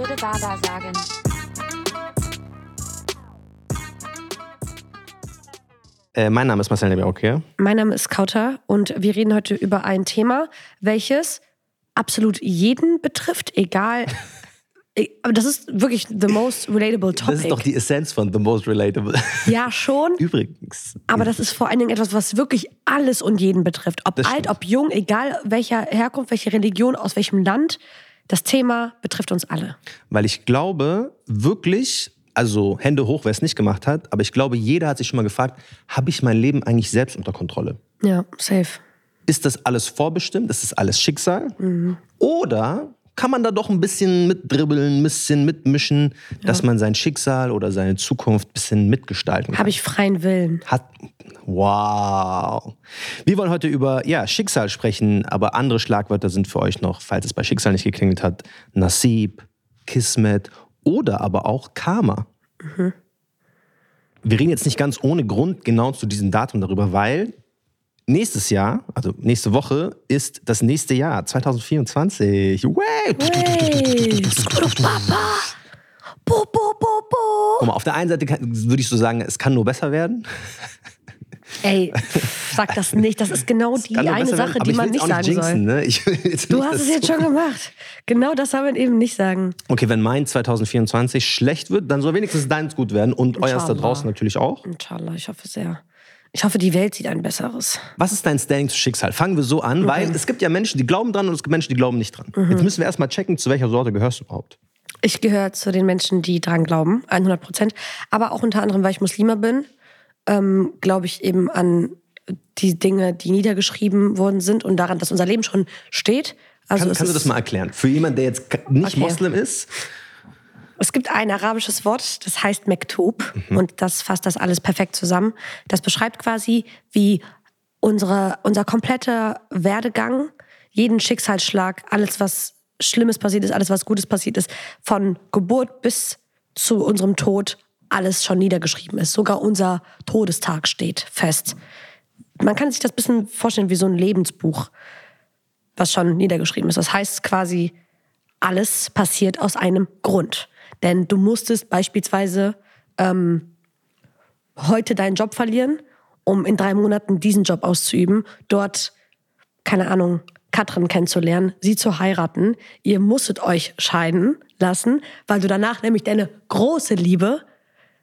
würde Baba sagen. Äh, mein Name ist Marcel Nebiauke. Mein Name ist Kauter und wir reden heute über ein Thema, welches absolut jeden betrifft, egal. E- Aber das ist wirklich the most relatable topic. Das ist doch die Essenz von The Most Relatable. ja, schon. Übrigens. Aber das ist vor allen Dingen etwas, was wirklich alles und jeden betrifft. Ob Das alt, stimmt. ob jung, egal welcher Herkunft, welche Religion, aus welchem Land. Das Thema betrifft uns alle. Weil ich glaube, wirklich, also Hände hoch, wer es nicht gemacht hat, aber ich glaube, jeder hat sich schon mal gefragt, habe ich mein Leben eigentlich selbst unter Kontrolle? Ja, safe. Ist das alles vorbestimmt? Ist das alles Schicksal? Mhm. Oder kann man da doch ein bisschen mitdribbeln, ein bisschen mitmischen, dass man sein Schicksal oder seine Zukunft ein bisschen mitgestalten kann? Habe ich freien Willen. Hat. Wow. Wir wollen heute über ja, Schicksal sprechen, aber andere Schlagwörter sind für euch noch, falls es bei Schicksal nicht geklingelt hat, Nasib, Kismet oder aber auch Karma. Wir reden jetzt nicht ganz ohne Grund genau zu diesem Datum darüber, weil nächstes Jahr, also nächste Woche, ist das nächste Jahr, 2024. Way. Hey, Papa. Bo, bo, bo, bo. Guck mal, auf der einen Seite kann, würde ich so sagen, es kann nur besser werden. Ey, sag das nicht. Das ist genau die eine werden, Sache, die man nicht sagen jinxen, soll. Ne? Ich will jetzt Du hast es jetzt so- schon gemacht. Genau das soll man eben nicht sagen. Okay, wenn mein 2024 schlecht wird, dann soll wenigstens deins gut werden und euers da Inshallah. draußen natürlich auch. Inshallah, ich hoffe sehr. Ich hoffe, die Welt sieht ein besseres. Was ist dein Standing zu Schicksal? Fangen wir so an, weil es gibt ja Menschen, die glauben dran und es gibt Menschen, die glauben nicht dran. Mhm. Jetzt müssen wir erstmal checken, zu welcher Sorte gehörst du überhaupt. Ich gehöre zu den Menschen, die dran glauben, 100 Prozent. Aber auch unter anderem, weil ich Muslima bin, ähm, glaube ich eben an die Dinge, die niedergeschrieben worden sind und daran, dass unser Leben schon steht. Also Kann, kannst du das mal erklären? Für jemanden, der jetzt nicht Okay. Moslem ist, Es gibt ein arabisches Wort, das heißt Mektub und das fasst das alles perfekt zusammen. Das beschreibt quasi, wie unsere, unser kompletter Werdegang, jeden Schicksalsschlag, alles, was Schlimmes passiert ist, alles, was Gutes passiert ist, von Geburt bis zu unserem Tod, alles schon niedergeschrieben ist. Sogar unser Todestag steht fest. Man kann sich das ein bisschen vorstellen wie so ein Lebensbuch, was schon niedergeschrieben ist. Das heißt quasi, alles passiert aus einem Grund. Denn du musstest beispielsweise ähm, heute deinen Job verlieren, um in drei Monaten diesen Job auszuüben, dort, keine Ahnung, Katrin kennenzulernen, sie zu heiraten. Ihr musstet euch scheiden lassen, weil du danach nämlich deine große Liebe,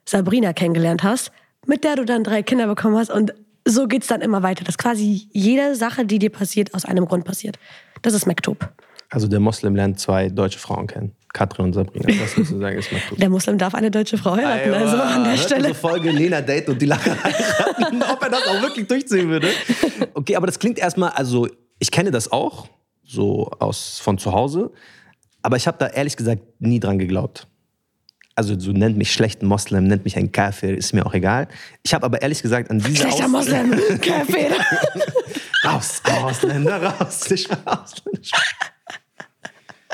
Sabrina, kennengelernt hast, mit der du dann drei Kinder bekommen hast. Und so geht's dann immer weiter. Dass quasi jede Sache, die dir passiert, aus einem Grund passiert. Das ist Mektub. Also der Moslem lernt zwei deutsche Frauen kennen. Katrin und Sabrina. Das sozusagen ist Maktub. Der Muslim darf eine deutsche Frau heiraten, also an der Hört Stelle. unsere Folge Lena daten und die Lache heiraten, ob er das auch wirklich durchziehen würde. Okay, aber das klingt erstmal, also ich kenne das auch, so aus von zu Hause, aber ich habe da ehrlich gesagt nie dran geglaubt. Also so nennt mich schlechten Moslem, nennt mich ein Kafir, ist mir auch egal. Ich habe aber ehrlich gesagt an diese Schlechter Aus- Moslem, Kaffee. Raus, Ausländer, raus, nicht Ausländer.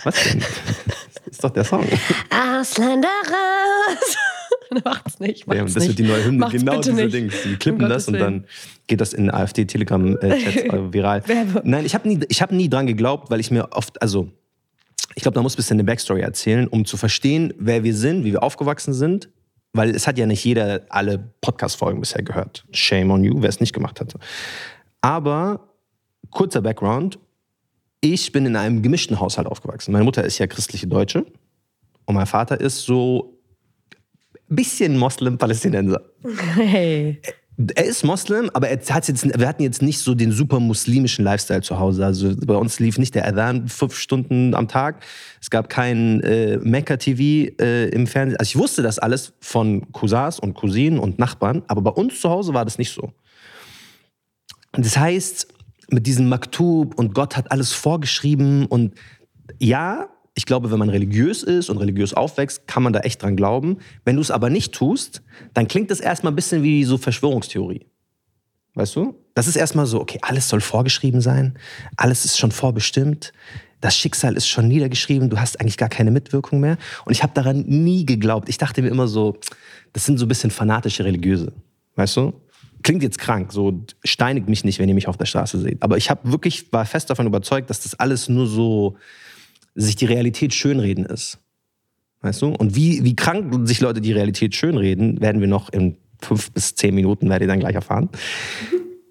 Was denn? Das ist doch der Song. Ausländer raus. Macht's nicht, macht's Ja, und das nicht. wird die neue Hymne, Macht's genau diese nicht. Dings. Die klippen Um das und dann geht das in AfD-Telegram-Chats äh, viral. Werbe. Nein, ich habe nie, ich hab nie dran geglaubt, weil ich mir oft, also ich glaube, da muss ein bisschen eine Backstory erzählen, um zu verstehen, wer wir sind, wie wir aufgewachsen sind. Weil es hat ja nicht jeder alle Podcast-Folgen bisher gehört. Shame on you, wer es nicht gemacht hatte. Aber kurzer Background. Ich bin in einem gemischten Haushalt aufgewachsen. Meine Mutter ist ja christliche Deutsche und mein Vater ist so ein bisschen Moslem-Palästinenser. Hey. Er ist Moslem, aber er hat jetzt, wir hatten jetzt nicht so den super muslimischen Lifestyle zu Hause. Also bei uns lief nicht der Adhan fünf Stunden am Tag. Es gab kein äh, Mecca-TV äh, im Fernsehen. Also ich wusste das alles von Cousins und Cousinen und Nachbarn, aber bei uns zu Hause war das nicht so. Das heißt, mit diesem Maktub und Gott hat alles vorgeschrieben und ja, ich glaube, wenn man religiös ist und religiös aufwächst, kann man da echt dran glauben. Wenn du es aber nicht tust, dann klingt das erstmal ein bisschen wie so Verschwörungstheorie. Weißt du? Das ist erstmal so, okay, alles soll vorgeschrieben sein, alles ist schon vorbestimmt, das Schicksal ist schon niedergeschrieben, du hast eigentlich gar keine Mitwirkung mehr. Und ich habe daran nie geglaubt. Ich dachte mir immer so, das sind so ein bisschen fanatische Religiöse. Weißt du? Klingt jetzt krank, so steinigt mich nicht, wenn ihr mich auf der Straße seht. Aber ich habe wirklich, war fest davon überzeugt, dass das alles nur so sich die Realität schönreden ist. Weißt du? Und wie, wie krank sich Leute die Realität schönreden, werden wir noch in fünf bis zehn Minuten, werdet ihr dann gleich erfahren.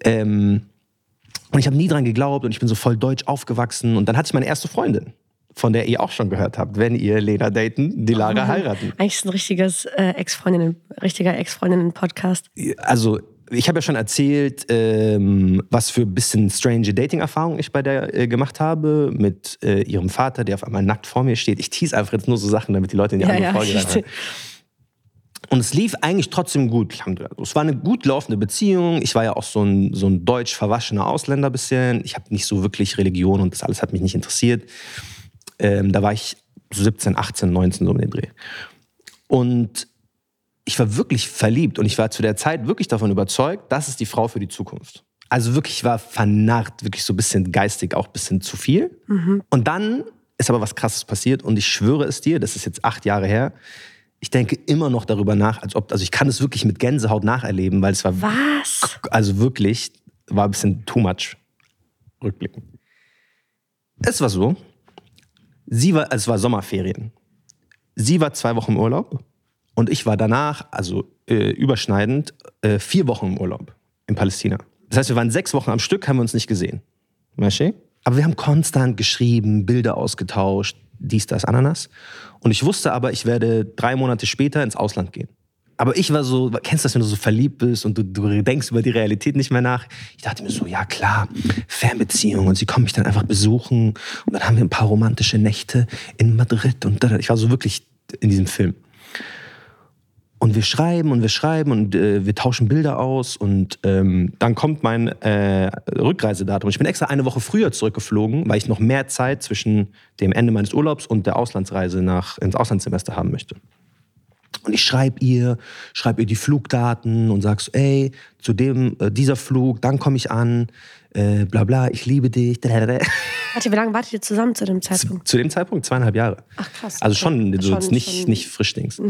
Ähm, und ich habe nie dran geglaubt und ich bin so voll deutsch aufgewachsen. Und dann hatte ich meine erste Freundin, von der ihr auch schon gehört habt, wenn ihr Lena daten, die Lara heiraten. Eigentlich ist ein richtiges äh, Ex-Freundinnen, richtiger Ex-Freundinnen-Podcast. Also ich habe ja schon erzählt, ähm, was für ein bisschen strange Dating-Erfahrungen ich bei der äh, gemacht habe mit äh, ihrem Vater, der auf einmal nackt vor mir steht. Ich tease einfach jetzt nur so Sachen, damit die Leute in die Ja, andere ja, Folge reinhören. Und es lief eigentlich trotzdem gut. Es war eine gut laufende Beziehung. Ich war ja auch so ein, so ein deutsch verwaschener Ausländer bisschen. Ich habe nicht so wirklich Religion und das alles hat mich nicht interessiert. Ähm, da war ich so 17, 18, 19 so um den Dreh. Und ich war wirklich verliebt und ich war zu der Zeit wirklich davon überzeugt, das ist die Frau für die Zukunft. Also wirklich, ich war vernarrt, wirklich so ein bisschen geistig, auch ein bisschen zu viel. Und dann ist aber was Krasses passiert und ich schwöre es dir, das ist jetzt acht Jahre her. Ich denke immer noch darüber nach, als ob, also ich kann es wirklich mit Gänsehaut nacherleben, weil es war, Was? also wirklich, war ein bisschen too much rückblickend. Es war so, sie war, es war Sommerferien. Sie war zwei Wochen im Urlaub und ich war danach, also äh, überschneidend, äh, vier Wochen im Urlaub in Palästina. Das heißt, wir waren sechs Wochen am Stück, haben wir uns nicht gesehen. Weißt du? Aber wir haben konstant geschrieben, Bilder ausgetauscht, dies, das, Ananas. Und ich wusste aber, ich werde drei Monate später ins Ausland gehen. Aber ich war so, kennst du das, wenn du so verliebt bist und du, du denkst über die Realität nicht mehr nach? Ich dachte mir so, ja klar, Fernbeziehung und sie kommen mich dann einfach besuchen und dann haben wir ein paar romantische Nächte in Madrid und da, ich war so wirklich in diesem Film. Und wir schreiben und wir schreiben und äh, wir tauschen Bilder aus und ähm, dann kommt mein äh, Rückreisedatum. Ich bin extra eine Woche früher zurückgeflogen, weil ich noch mehr Zeit zwischen dem Ende meines Urlaubs und der Auslandsreise nach, ins Auslandssemester haben möchte. Und ich schreibe ihr, schreibe ihr die Flugdaten und sag so, ey, zu dem, äh, dieser Flug, dann komme ich an, äh, bla bla, ich liebe dich. Warte, wie lange wartet ihr zusammen zu dem Zeitpunkt? Zu dem Zeitpunkt zweieinhalb Jahre. Ach krass. Also okay. schon, so Schon- nicht, schon- nicht Frischdings.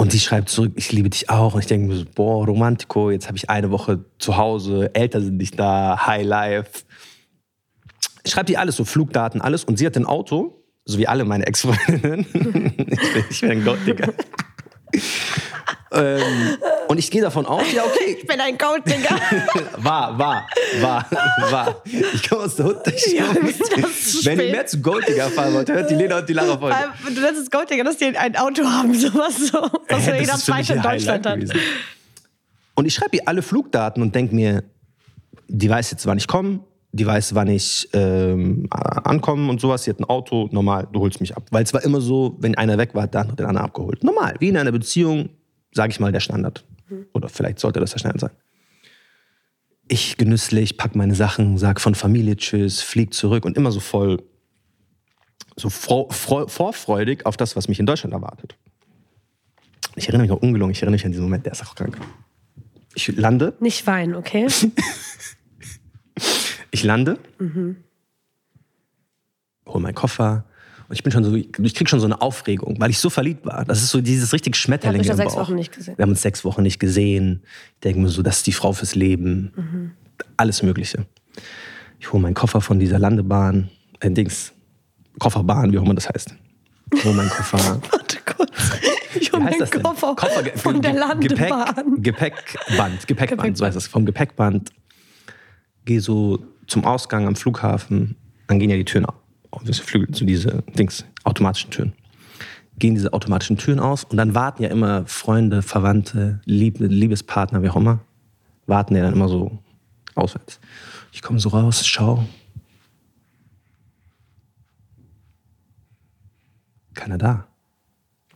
Und sie schreibt zurück, ich liebe dich auch. Und ich denke mir so, boah, Romantico, jetzt habe ich eine Woche zu Hause, Eltern sind nicht da, High Life. Ich schreibe ihr alles, so Flugdaten, alles. Und sie hat ein Auto, so wie alle meine Ex-Freundinnen. ich, bin, ich bin ein Golddigger. Ähm, und ich gehe davon aus, ja, okay, Ich bin ein Golddigger. war, war, war, war. Ich komme aus der Hut. Ja, Wenn ihr mehr zu Golddigger fahren wollt, hört die Lena und die Lara. Ähm, Du nennst es Golddigger, dass die ein Auto haben, sowas so. Was nur jeder Zweite in Deutschland hat. Gewesen. Und ich schreibe ihr alle Flugdaten und denke mir, die weiß jetzt, wann ich komme, die weiß, wann ich ähm, ankomme und sowas. Sie hat ein Auto, normal, du holst mich ab. Weil es war immer so, wenn einer weg war, hat der andere den anderen abgeholt. Normal, wie in einer Beziehung, sage ich mal, der Standard. Oder vielleicht sollte das der Standard sein. Ich genüsslich, pack meine Sachen, sag von Familie Tschüss, flieg zurück und immer so voll, so vor, vor, vorfreudig auf das, was mich in Deutschland erwartet. Ich erinnere mich noch ungelungen, ich erinnere mich an diesen Moment, der ist auch krank. Ich lande, Nicht weinen, okay? ich lande, hole meinen Koffer und ich bin schon so, ich krieg schon so eine Aufregung, weil ich so verliebt war. Das ist so dieses richtig Schmetterling euch im ja sechs. Wochen nicht gesehen. Wir haben uns sechs Wochen nicht gesehen. Ich denke mir so, das ist die Frau fürs Leben. Alles Mögliche. Ich hole meinen Koffer von dieser Landebahn, äh, Dings, Kofferbahn, wie auch immer das heißt. Ich hole meinen Koffer. Warte kurz. Ich hole meinen? Koffer, Koffer- von der Landebahn. Gepäck, Gepäckband, Gepäckband, Gepäckband. so heißt das. Vom Gepäckband gehe so zum Ausgang am Flughafen, dann gehen ja die Türen auf. Diese Flügel, so diese Dings, automatischen Türen. Gehen diese automatischen Türen auf und dann warten ja immer Freunde, Verwandte, Lieb Liebespartner, wie auch immer, warten ja dann immer so auswärts. Ich komme so raus, schau. Keiner da.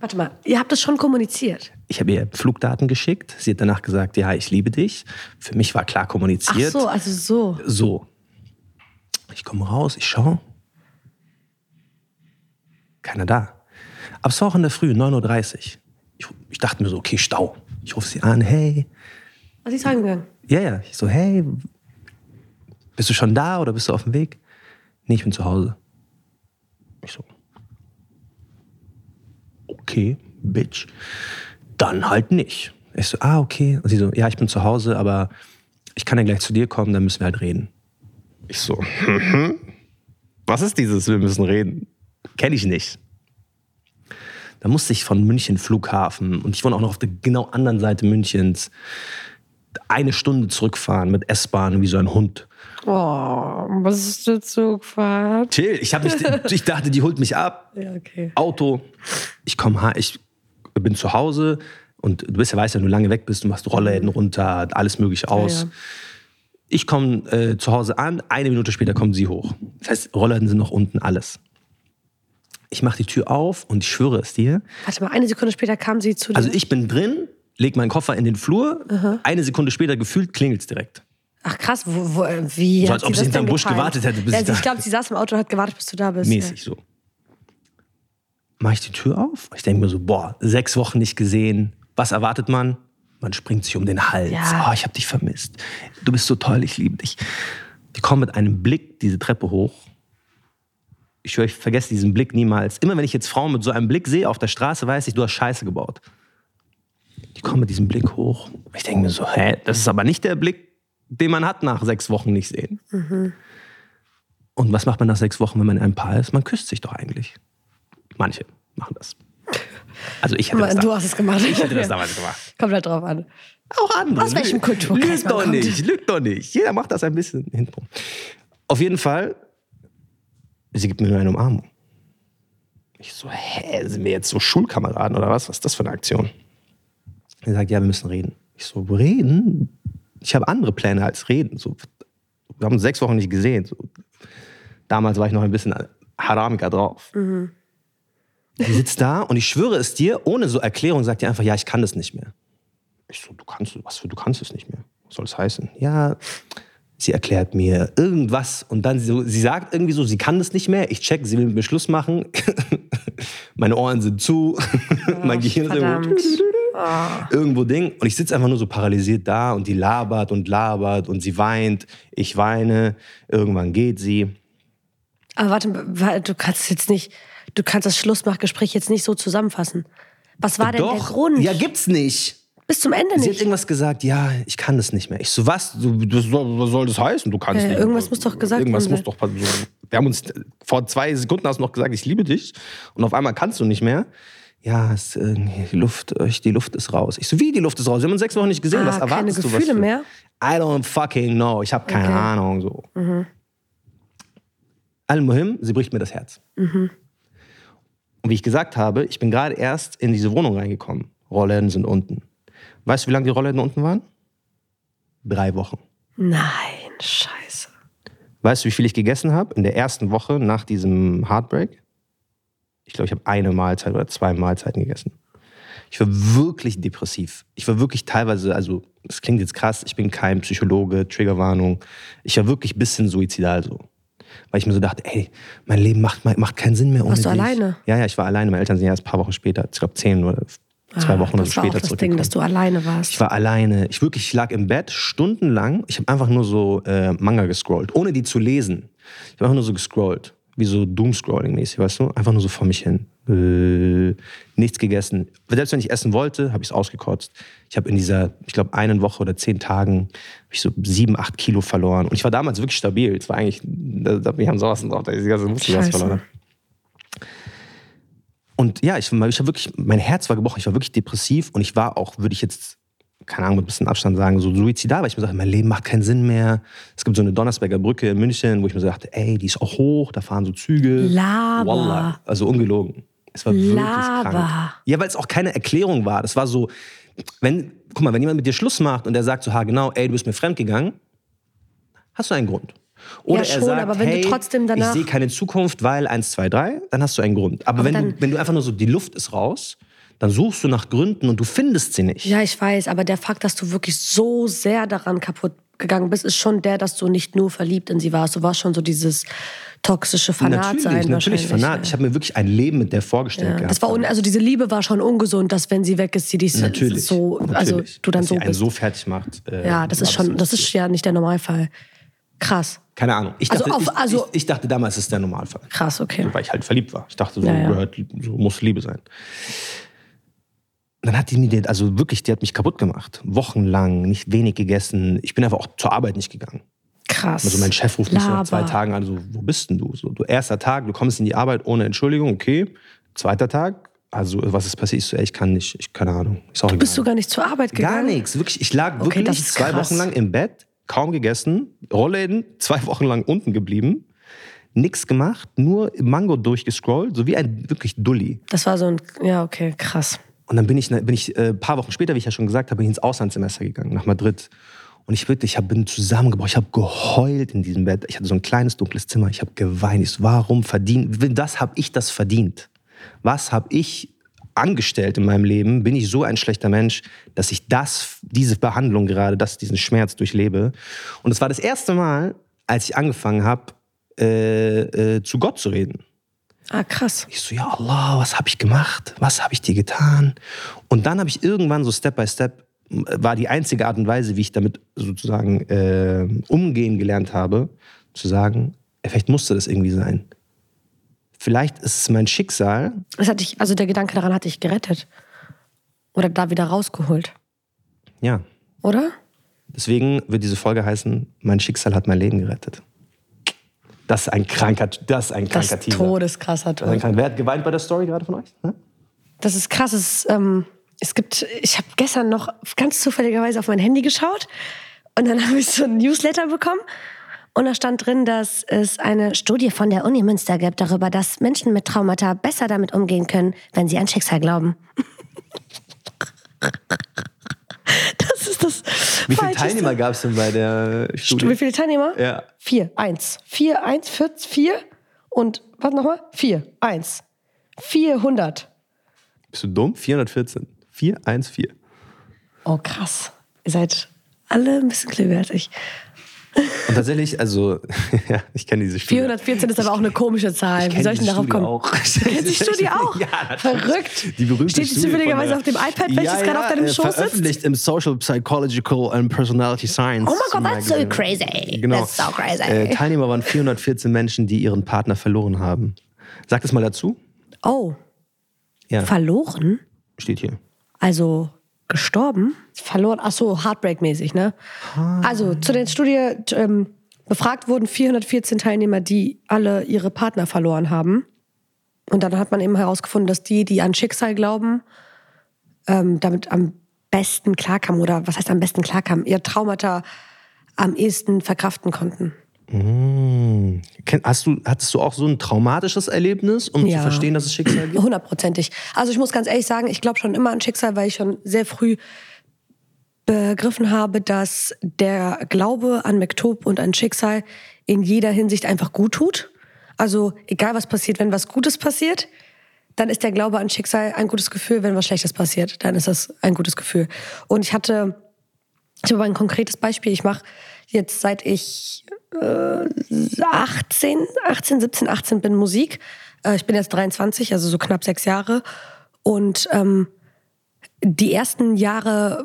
Warte mal, ihr habt das schon kommuniziert. Ich habe ihr Flugdaten geschickt. Sie hat danach gesagt, ja, ich liebe dich. Für mich war klar Ach kommuniziert. so, also so. So. Ich komme raus, ich schaue. Keiner da. Aber es war auch in der Früh, 9.30 Uhr. Ich, ich dachte mir so, okay, Stau. Ich rufe sie an, hey. Was ist reingegangen? Ja, ja. Ich so, hey, bist du schon da oder bist du auf dem Weg? Nee, ich bin zu Hause. Ich so, okay, Bitch. Dann halt nicht. Ich so, ah, okay. Und sie so, ja, ich bin zu Hause, aber ich kann ja gleich zu dir kommen, dann müssen wir halt reden. Ich so, was ist dieses, wir müssen reden? Kenne ich nicht. Da musste ich von München Flughafen und ich wohne auch noch auf der genau anderen Seite Münchens eine Stunde zurückfahren mit S-Bahn wie so ein Hund. Oh, was ist der Zugfahrt? Chill, ich, mich, ich dachte, die holt mich ab. Ja, okay. Auto, ich komme ich bin zu Hause und du bist ja weißt, wenn du lange weg bist, du machst Rollläden runter, alles mögliche aus. Ja, ja. Ich komme äh, zu Hause an, eine Minute später kommen sie hoch. Das heißt, Rollläden sind noch unten, alles. Ich mache die Tür auf und ich schwöre es dir. Warte mal, eine Sekunde später kam sie zu dir. Also ich bin drin, leg meinen Koffer in den Flur, eine Sekunde später gefühlt klingelt es direkt. Ach krass, wo, wo, äh, wie So, als ob sie hinterm Busch gewartet hätte, bis ja, ich sie- da- Ich glaube, sie saß im Auto und hat gewartet, bis du da bist. Mäßig so. Mache ich die Tür auf? Ich denke mir so, boah, sechs Wochen nicht gesehen. Was erwartet man? Man springt sich um den Hals. Ja. Oh, ich habe dich vermisst. Du bist so toll, ich liebe dich. Die kommen mit einem Blick diese Treppe hoch. Ich schwöre, ich vergesse diesen Blick niemals. Immer wenn ich jetzt Frauen mit so einem Blick sehe auf der Straße, weiß ich, du hast Scheiße gebaut. Die kommen mit diesem Blick hoch. Ich denke mir so, hä, das ist aber nicht der Blick, den man hat nach sechs Wochen nicht sehen. Und was macht man nach sechs Wochen, wenn man ein Paar ist? Man küsst sich doch eigentlich. Manche machen das. Also ich hätte das, du da, hast es gemacht. ich hätte das damals gemacht. Kommt halt drauf an. Auch andere. Aus welchem Kulturkreis Lügt doch kommt. nicht, lügt doch nicht. Jeder macht das ein bisschen hinten. Auf jeden Fall, sie gibt mir nur eine Umarmung. Ich so, hä, sind wir jetzt so Schulkameraden oder was? Was ist das für eine Aktion? Sie sagt, ja, wir müssen reden. Ich so, reden? Ich habe andere Pläne als reden. So, wir haben uns sechs Wochen nicht gesehen. So. Damals war ich noch ein bisschen Haramiker drauf. Die sitzt da und ich schwöre es dir, ohne so Erklärung sagt die einfach, ja, ich kann das nicht mehr. Ich so, du kannst, was für, du kannst es nicht mehr. Was soll das heißen? Ja, sie erklärt mir irgendwas und dann so, sie sagt irgendwie so, sie kann das nicht mehr. Ich check, sie will mit mir Schluss machen. Meine Ohren sind zu, mein Gehirn ist irgendwo, Verdammt. irgendwo Ding. Und ich sitze einfach nur so paralysiert da und die labert und labert und sie weint, ich weine, irgendwann geht sie. Aber warte, wa- du kannst jetzt nicht, du kannst das Schlussmachgespräch jetzt nicht so zusammenfassen. Was war denn der Doch, Grund? ja, gibt's nicht. Bis zum Ende Sie hat nicht. irgendwas gesagt, ja, ich kann das nicht mehr. Ich so, was? Du, das was soll das heißen? Du kannst Äh, nicht. irgendwas muss doch gesagt Irgendwas muss doch passieren. Wir haben uns, vor zwei Sekunden hast du noch gesagt, ich liebe dich. Und auf einmal kannst du nicht mehr. Ja, es, die, Luft, die Luft ist raus. Ich so, wie die Luft ist raus? Wir haben uns sechs Wochen nicht gesehen. Ah, was keine erwartest du? Was Gefühle für- mehr? I don't fucking know. Ich habe keine Okay. Ahnung. So. Al-Muhim, sie bricht mir das Herz. Und wie ich gesagt habe, ich bin gerade erst in diese Wohnung reingekommen. Rollläden sind unten. Weißt du, wie lange die Rollläden unten waren? Drei Wochen. Nein, scheiße. Weißt du, wie viel ich gegessen habe in der ersten Woche nach diesem Heartbreak? Ich glaube, ich habe eine Mahlzeit oder zwei Mahlzeiten gegessen. Ich war wirklich depressiv. Ich war wirklich teilweise, also es klingt jetzt krass, ich bin kein Psychologe, Triggerwarnung. Ich war wirklich ein bisschen suizidal so. Weil ich mir so dachte, ey, mein Leben macht, macht keinen Sinn mehr ohne Warst du dich. alleine? Ja, ja, ich war alleine. Meine Eltern sind ja erst ein paar Wochen später, ich glaube zehn oder zwei Ah, Wochen oder das so war später auch das Ding, dass du alleine warst. Ich war alleine. Ich wirklich, ich lag im Bett stundenlang. Ich habe einfach nur so äh, Manga gescrollt, ohne die zu lesen. Ich habe einfach nur so gescrollt, wie so Doomscrolling-mäßig, weißt du? Einfach nur so vor mich hin. Äh, nichts gegessen. Selbst wenn ich essen wollte, habe ich es ausgekotzt. Ich habe in dieser, ich glaube, einen Woche oder zehn Tagen hab ich so sieben, acht Kilo verloren. Und ich war damals wirklich stabil. Es war eigentlich, da, da, wir haben sowas drauf, da ist die ganze Muskel was Scheiße. Und ja, ich, ich war wirklich, mein Herz war gebrochen, ich war wirklich depressiv und ich war auch, würde ich jetzt, keine Ahnung, mit ein bisschen Abstand sagen, so suizidal, weil ich mir sagte, mein Leben macht keinen Sinn mehr. Es gibt so eine Donnersberger Brücke in München, wo ich mir so dachte, ey, die ist auch hoch, da fahren so Züge. Laber. Wallah. Also ungelogen. Es war wirklich Laber. krank. Ja, weil es auch keine Erklärung war. Das war so, wenn, guck mal, wenn jemand mit dir Schluss macht und der sagt so, ha, genau, ey, du bist mir fremdgegangen, hast du einen Grund. Oder Ja, er schon, sagt, aber wenn du hey, trotzdem danach- ich sehe keine Zukunft, weil 1, 2, 3, dann hast du einen Grund. Aber, Aber wenn, du, wenn du einfach nur so, die Luft ist raus, dann suchst du nach Gründen und du findest sie nicht. Ja, ich weiß, aber der Fakt, dass du wirklich so sehr daran kaputt gegangen bist, ist schon der, dass du nicht nur verliebt in sie warst. Du warst schon so dieses toxische Fanat natürlich, sein natürlich. Fanat. ja. Ich habe mir wirklich ein Leben mit der vorgestellt Ja, gehabt. das war un also diese Liebe war schon ungesund, dass wenn sie weg ist, sie dich natürlich. so also natürlich. du dann Dass so sie einen bist. so fertig macht. äh, ja, das ist schon das ist ja nicht der Normalfall. Krass. Keine Ahnung. Ich Also dachte, auf- ich, also- ich, ich dachte damals, ist der Normalfall. Krass, okay. Weil ich halt verliebt war. Ich dachte, so, Ja, ja. gehört, so muss Liebe sein. Dann hat die mir, also wirklich, die hat mich kaputt gemacht. Wochenlang, nicht wenig gegessen. Ich bin einfach auch zur Arbeit nicht gegangen. Krass. Also mein Chef ruft mich nach zwei. Tagen an, so, wo bist denn du? So, du erster Tag, du kommst in die Arbeit ohne Entschuldigung, okay. Zweiter Tag, Also, was ist passiert? Ich so, ey, ich kann nicht, ich keine Ahnung. Ist auch Du bist egal. sogar nicht zur Arbeit gegangen? Gar nichts. Wirklich, ich lag Okay, wirklich zwei. Wochen lang im Bett, kaum gegessen, Rollläden, zwei Wochen lang unten geblieben, nichts gemacht, nur Mango durchgescrollt, so wie ein wirklich Dulli. Das war so ein, ja, okay, krass. Und dann bin ich, bin ich äh, ein paar Wochen später, wie ich ja schon gesagt habe, bin ich ins Auslandssemester gegangen, nach Madrid. Und ich wirklich, ich bin zusammengebrochen, ich habe geheult in diesem Bett. Ich hatte so ein kleines dunkles Zimmer, ich habe geweint. Ich so, warum verdient, das habe ich das verdient? Was habe ich angestellt in meinem Leben? Bin ich so ein schlechter Mensch, dass ich das, diese Behandlung gerade, dass diesen Schmerz durchlebe? Und es war das erste Mal, als ich angefangen habe, äh, äh, zu Gott zu reden. Ah, krass. Ich so, ja Allah, was habe ich gemacht? Was habe ich dir getan? Und dann habe ich irgendwann so Step by Step, war die einzige Art und Weise, wie ich damit sozusagen äh, umgehen gelernt habe, zu sagen, vielleicht musste das irgendwie sein. Vielleicht ist es mein Schicksal. Das hat dich, also der Gedanke daran hat dich gerettet. Oder da wieder rausgeholt. Ja. Oder? Deswegen wird diese Folge heißen, mein Schicksal hat mein Leben gerettet. Das ist ein kranker, das ist ein Das kranker Teaser. todeskrasser Das ist ein Tod. kranker- Wer hat geweint bei der Story gerade von euch? Hm? Das ist krass. Es, ähm, es gibt, ich habe gestern noch ganz zufälligerweise auf mein Handy geschaut und dann habe ich so ein Newsletter bekommen. Und da stand drin, dass es eine Studie von der Uni Münster gibt darüber, dass Menschen mit Traumata besser damit umgehen können, wenn sie an Schicksal glauben. Das ist das. Wie viele. Teilnehmer gab es denn bei der Studie? Wie viele Teilnehmer? Ja. Vier, eins. Vier, eins, vier, vier und was nochmal? Vier, eins. 400. Bist du dumm? 414. 414. Oh, krass. Ihr seid alle ein bisschen klüger als ich. Und tatsächlich, also, ja, ich kenne diese Studie. 414 ist aber auch eine komische Zahl. Ich Wie soll ich denn darauf Studie kommen? Auch. Kennst die Studie auch? Ja, natürlich. Verrückt. Die berühmte Steht die zufälligerweise auf dem iPad, welches gerade auf deinem äh, Schoß sitzt? veröffentlicht im Social Psychological and Personality Science. Oh my God, that's so crazy. Genau. That's so crazy. Äh, Teilnehmer waren 414 Menschen, die ihren Partner verloren haben. Sag das mal dazu. Oh, Ja, verloren? steht hier. Also gestorben? Verloren? Ach so, Heartbreak-mäßig, ne? Also zu der Studie ähm, befragt wurden 414 Teilnehmer, die alle ihre Partner verloren haben. Und dann hat man eben herausgefunden, dass die, die an Schicksal glauben, ähm, damit am besten klarkamen oder was heißt am besten klarkamen, ihr Traumata am ehesten verkraften konnten. Ken- Hast du, hattest du auch so ein traumatisches Erlebnis, um Ja. zu verstehen, dass es Schicksal gibt? Hundertprozentig. Also ich muss ganz ehrlich sagen, ich glaube schon immer an Schicksal, weil ich schon sehr früh begriffen habe, dass der Glaube an Mektob und an Schicksal in jeder Hinsicht einfach gut tut. Also egal was passiert, wenn was Gutes passiert, dann ist der Glaube an Schicksal ein gutes Gefühl. Wenn was Schlechtes passiert, dann ist das ein gutes Gefühl. Und ich hatte, ich habe ein konkretes Beispiel. Ich mache jetzt seit ich äh, 18, 18, 17, 18 bin Musik. Äh, ich bin jetzt 23, also so knapp sechs Jahre. Und ähm, die ersten Jahre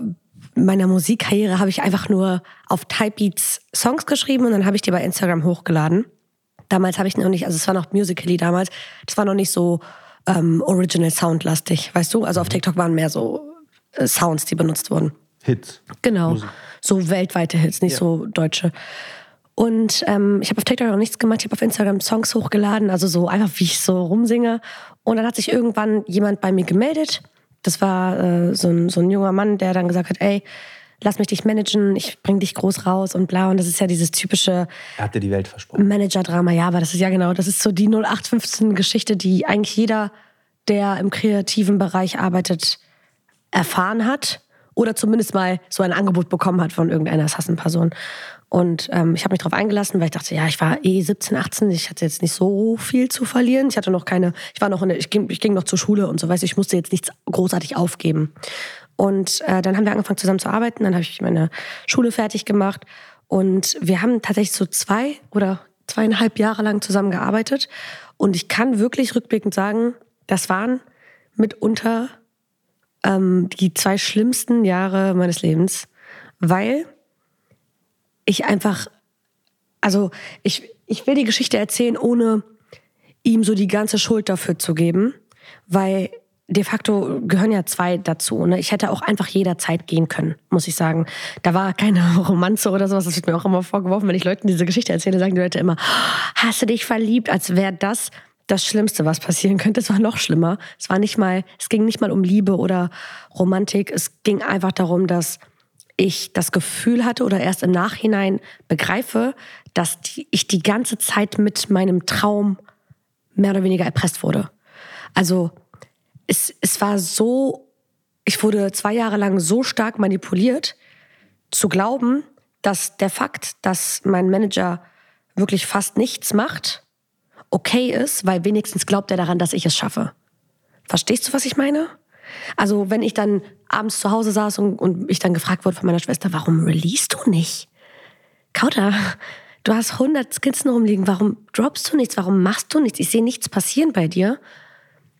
meiner Musikkarriere habe ich einfach nur auf Typebeats Songs geschrieben und dann habe ich die bei Instagram hochgeladen. Damals habe ich noch nicht, also es war noch Musically damals, das war noch nicht so ähm, Original Sound lastig, weißt du? Also auf TikTok waren mehr so äh, Sounds, die benutzt wurden. Hit. Genau. So weltweite Hits, nicht Ja. so deutsche. Und ähm, ich habe auf TikTok noch nichts gemacht. Ich habe auf Instagram Songs hochgeladen, also so einfach, wie ich so rumsinge. Und dann hat sich irgendwann jemand bei mir gemeldet. Das war äh, so, ein, so ein junger Mann, der dann gesagt hat, ey, lass mich dich managen, ich bring dich groß raus und bla. Und das ist ja dieses typische Er hat dir die Welt versprochen. Manager-Drama, ja, aber das ist ja genau, das ist so die 0815-Geschichte, die eigentlich jeder, der im kreativen Bereich arbeitet, erfahren hat oder zumindest mal so ein Angebot bekommen hat von irgendeiner Hassenperson. Und ähm, ich habe mich darauf eingelassen, weil ich dachte, ja, ich war eh 17, 18, ich hatte jetzt nicht so viel zu verlieren. Ich hatte noch keine, ich war noch in der, ich ging, ich ging noch zur Schule und so, weißt du, ich musste jetzt nichts großartig aufgeben. Und äh, dann haben wir angefangen zusammen zu arbeiten, dann habe ich meine Schule fertig gemacht und wir haben tatsächlich so zwei oder zweieinhalb Jahre lang zusammengearbeitet. Und ich kann wirklich rückblickend sagen, das waren mitunter ähm, die zwei schlimmsten Jahre meines Lebens, weil ich einfach, also ich, ich will die Geschichte erzählen, ohne ihm so die ganze Schuld dafür zu geben, weil de facto gehören ja zwei dazu. Ne? Ich hätte auch einfach jederzeit gehen können, muss ich sagen. Da war keine Romanze oder sowas. Das wird mir auch immer vorgeworfen, wenn ich Leuten diese Geschichte erzähle, sagen die Leute immer, hast du dich verliebt, als wäre das das Schlimmste, was passieren könnte. Es war noch schlimmer. Es war nicht mal, es ging nicht mal um Liebe oder Romantik. Es ging einfach darum, dass ich das Gefühl hatte oder erst im Nachhinein begreife, dass die, ich die ganze Zeit mit meinem Traum mehr oder weniger erpresst wurde. Also es, es war so, ich wurde zwei Jahre lang so stark manipuliert, zu glauben, dass der Fakt, dass mein Manager wirklich fast nichts macht, okay ist, weil wenigstens glaubt er daran, dass ich es schaffe. Verstehst du, was ich meine? Also wenn ich dann abends zu Hause saß und, und ich dann gefragt wurde von meiner Schwester, warum release du nicht? Kauter, du hast 100 Skizzen rumliegen, warum droppst du nichts, warum machst du nichts? Ich sehe nichts passieren bei dir.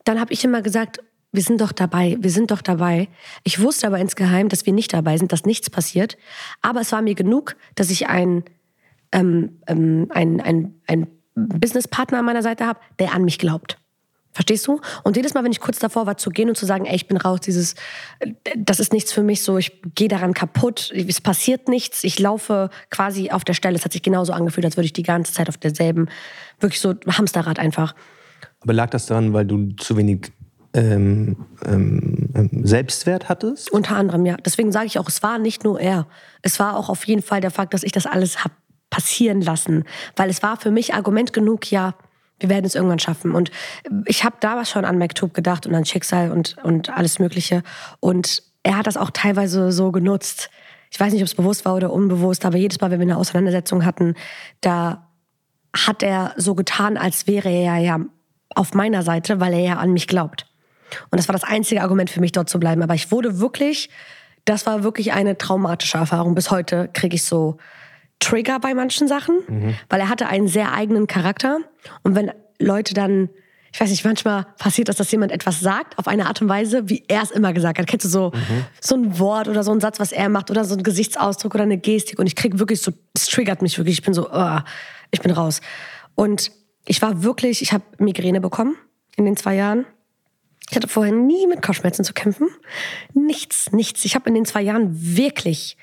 Dann habe ich immer gesagt, wir sind doch dabei, wir sind doch dabei. Ich wusste aber insgeheim, dass wir nicht dabei sind, dass nichts passiert. Aber es war mir genug, dass ich einen ähm, ähm, ein, ein, ein Businesspartner an meiner Seite habe, der an mich glaubt. Verstehst du? Und jedes Mal, wenn ich kurz davor war zu gehen und zu sagen, ey, ich bin raus, dieses, das ist nichts für mich, so, ich gehe daran kaputt, es passiert nichts, ich laufe quasi auf der Stelle. Es hat sich genauso angefühlt, als würde ich die ganze Zeit auf derselben, wirklich so Hamsterrad einfach. Aber lag das daran, weil du zu wenig ähm, ähm, ähm Selbstwert hattest? Unter anderem, ja. Deswegen sage ich auch, es war nicht nur er. Es war auch auf jeden Fall der Fakt, dass ich das alles habe passieren lassen. Weil es war für mich Argument genug, ja, wir werden es irgendwann schaffen. Und ich habe damals schon an MacTube gedacht und an Schicksal und, und alles Mögliche. Und er hat das auch teilweise so genutzt. Ich weiß nicht, ob es bewusst war oder unbewusst, aber jedes Mal, wenn wir eine Auseinandersetzung hatten, da hat er so getan, als wäre er ja auf meiner Seite, weil er ja an mich glaubt. Und das war das einzige Argument für mich, dort zu bleiben. Aber ich wurde wirklich, das war wirklich eine traumatische Erfahrung. Bis heute kriege ich so Trigger bei manchen Sachen, mhm. weil er hatte einen sehr eigenen Charakter. Und wenn Leute dann, ich weiß nicht, manchmal passiert das, dass jemand etwas sagt auf eine Art und Weise, wie er es immer gesagt hat. Kennst du so, mhm. so ein Wort oder so ein Satz, was er macht oder so ein Gesichtsausdruck oder eine Gestik und ich krieg wirklich so, das triggert mich wirklich. Ich bin so, oh, ich bin raus. Und ich war wirklich, ich habe Migräne bekommen in den zwei Jahren. Ich hatte vorher nie mit Kopfschmerzen zu kämpfen. Nichts, nichts. Ich habe in den zwei Jahren wirklich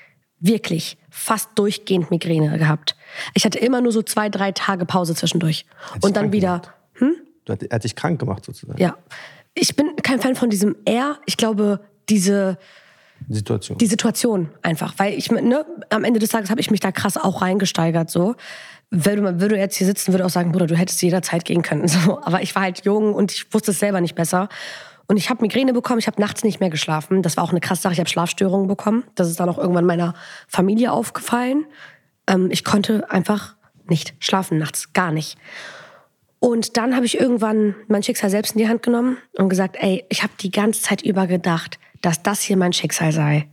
wirklich fast durchgehend Migräne gehabt. Ich hatte immer nur so zwei, drei Tage Pause zwischendurch. Und dann wieder. Hm? Er hat dich krank gemacht sozusagen. Ja. Ich bin kein Fan von diesem R. Ich glaube, diese Situation. Die Situation einfach. Weil ich, ne, am Ende des Tages habe ich mich da krass auch reingesteigert. So. Würde, würde jetzt hier sitzen, würde auch sagen, Bruder, du hättest jederzeit gehen können. So. Aber ich war halt jung und ich wusste es selber nicht besser. Und ich habe Migräne bekommen, ich habe nachts nicht mehr geschlafen. Das war auch eine krasse Sache, ich habe Schlafstörungen bekommen. Das ist dann auch irgendwann meiner Familie aufgefallen. Ähm, ich konnte einfach nicht schlafen nachts, gar nicht. Und dann habe ich irgendwann mein Schicksal selbst in die Hand genommen und gesagt, ey, ich habe die ganze Zeit über gedacht, dass das hier mein Schicksal sei.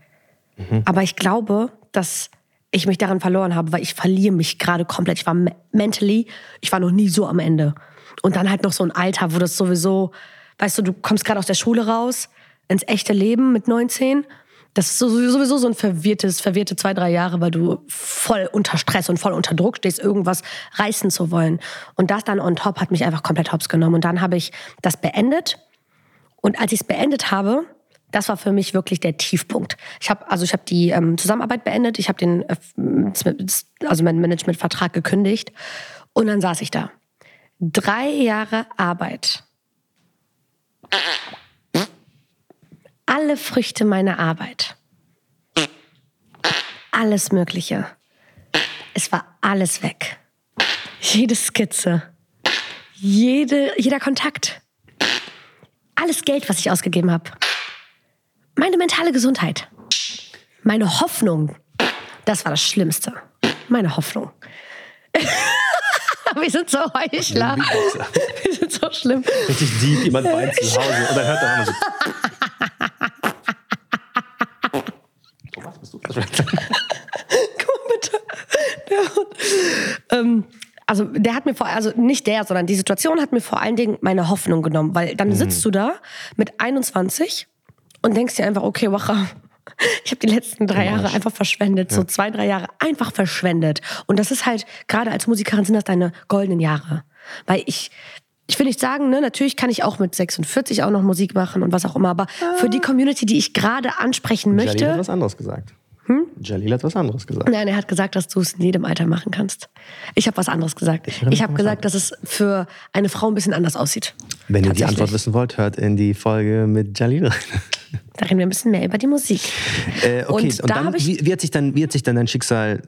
Mhm. Aber ich glaube, dass ich mich daran verloren habe, weil ich verliere mich gerade komplett. Ich war mentally, ich war noch nie so am Ende. Und dann halt noch so ein Alter, wo das sowieso weißt du, du kommst gerade aus der Schule raus, ins echte Leben mit 19. Das ist sowieso so ein verwirrtes, verwirrte zwei, drei Jahre, weil du voll unter Stress und voll unter Druck stehst, irgendwas reißen zu wollen. Und das dann on top hat mich einfach komplett hops genommen. Und dann habe ich das beendet. Und als ich es beendet habe, das war für mich wirklich der Tiefpunkt. Ich habe also ich habe die ähm, Zusammenarbeit beendet, ich habe den äh, also meinen Managementvertrag gekündigt und dann saß ich da. Drei Jahre Arbeit alle Früchte meiner Arbeit. Alles Mögliche. Es war alles weg. Jede Skizze. Jede, jeder Kontakt. Alles Geld, was ich ausgegeben habe. Meine mentale Gesundheit. Meine Hoffnung. Das war das Schlimmste. Meine Hoffnung. wir sind so Heuchler. Wir sind so schlimm. Richtig deep, jemand weint zu Hause und dann hört er auch so. Was bist du? Guck bitte. Der, ähm, also der hat mir vor, also nicht der, sondern die Situation hat mir vor allen Dingen meine Hoffnung genommen, weil dann mhm. sitzt du da mit 21 und denkst dir einfach, okay, Wacher, ich habe die letzten drei Jahre einfach verschwendet, ja. so zwei, drei Jahre einfach verschwendet. Und das ist halt, gerade als Musikerin sind das deine goldenen Jahre. Weil ich, ich will nicht sagen, ne, natürlich kann ich auch mit 46 auch noch Musik machen und was auch immer, aber für die Community, die ich gerade ansprechen möchte. Ich habe was anderes gesagt. Hm? Jalil hat was anderes gesagt. Nein, er hat gesagt, dass du es in jedem Alter machen kannst. Ich habe was anderes gesagt. Ich, ich habe gesagt, dass es für eine Frau ein bisschen anders aussieht. Wenn ihr die Antwort wissen wollt, hört in die Folge mit Jalil rein. Da reden wir ein bisschen mehr über die Musik. Äh, okay, und, und da dann, wie, wie, hat sich dann, wie hat sich dann dein Schicksal,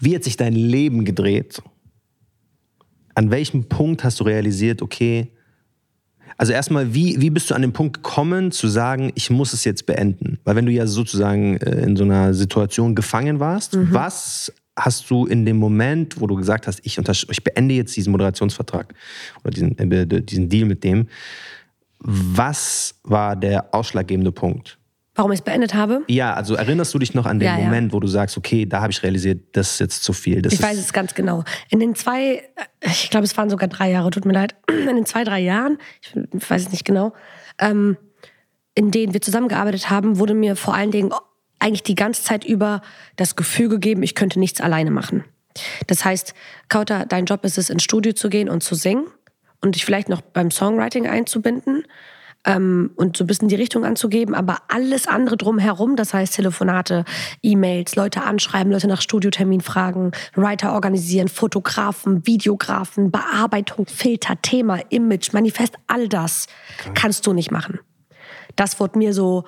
wie hat sich dein Leben gedreht? An welchem Punkt hast du realisiert, okay, also erstmal, wie, wie bist du an den Punkt gekommen, zu sagen, ich muss es jetzt beenden? Weil wenn du ja sozusagen äh, in so einer Situation gefangen warst, mhm. was hast du in dem Moment, wo du gesagt hast, ich, ich beende jetzt diesen Moderationsvertrag oder diesen, äh, diesen Deal mit dem, was war der ausschlaggebende Punkt? Warum ich es beendet habe? Ja, also erinnerst du dich noch an den ja, Moment, ja. wo du sagst, okay, da habe ich realisiert, das ist jetzt zu viel. Das ich weiß es ganz genau. In den zwei, ich glaube, es waren sogar drei Jahre, tut mir leid, in den zwei, drei Jahren, ich weiß es nicht genau, ähm, in denen wir zusammengearbeitet haben, wurde mir vor allen Dingen eigentlich die ganze Zeit über das Gefühl gegeben, ich könnte nichts alleine machen. Das heißt, Kauta, dein Job ist es, ins Studio zu gehen und zu singen und dich vielleicht noch beim Songwriting einzubinden ähm, und so ein bisschen die Richtung anzugeben, aber alles andere drumherum, das heißt Telefonate, E-Mails, Leute anschreiben, Leute nach Studiotermin fragen, Writer organisieren, Fotografen, Videografen, Bearbeitung, Filter, Thema, Image, Manifest, all das okay. kannst du nicht machen. Das wurde mir so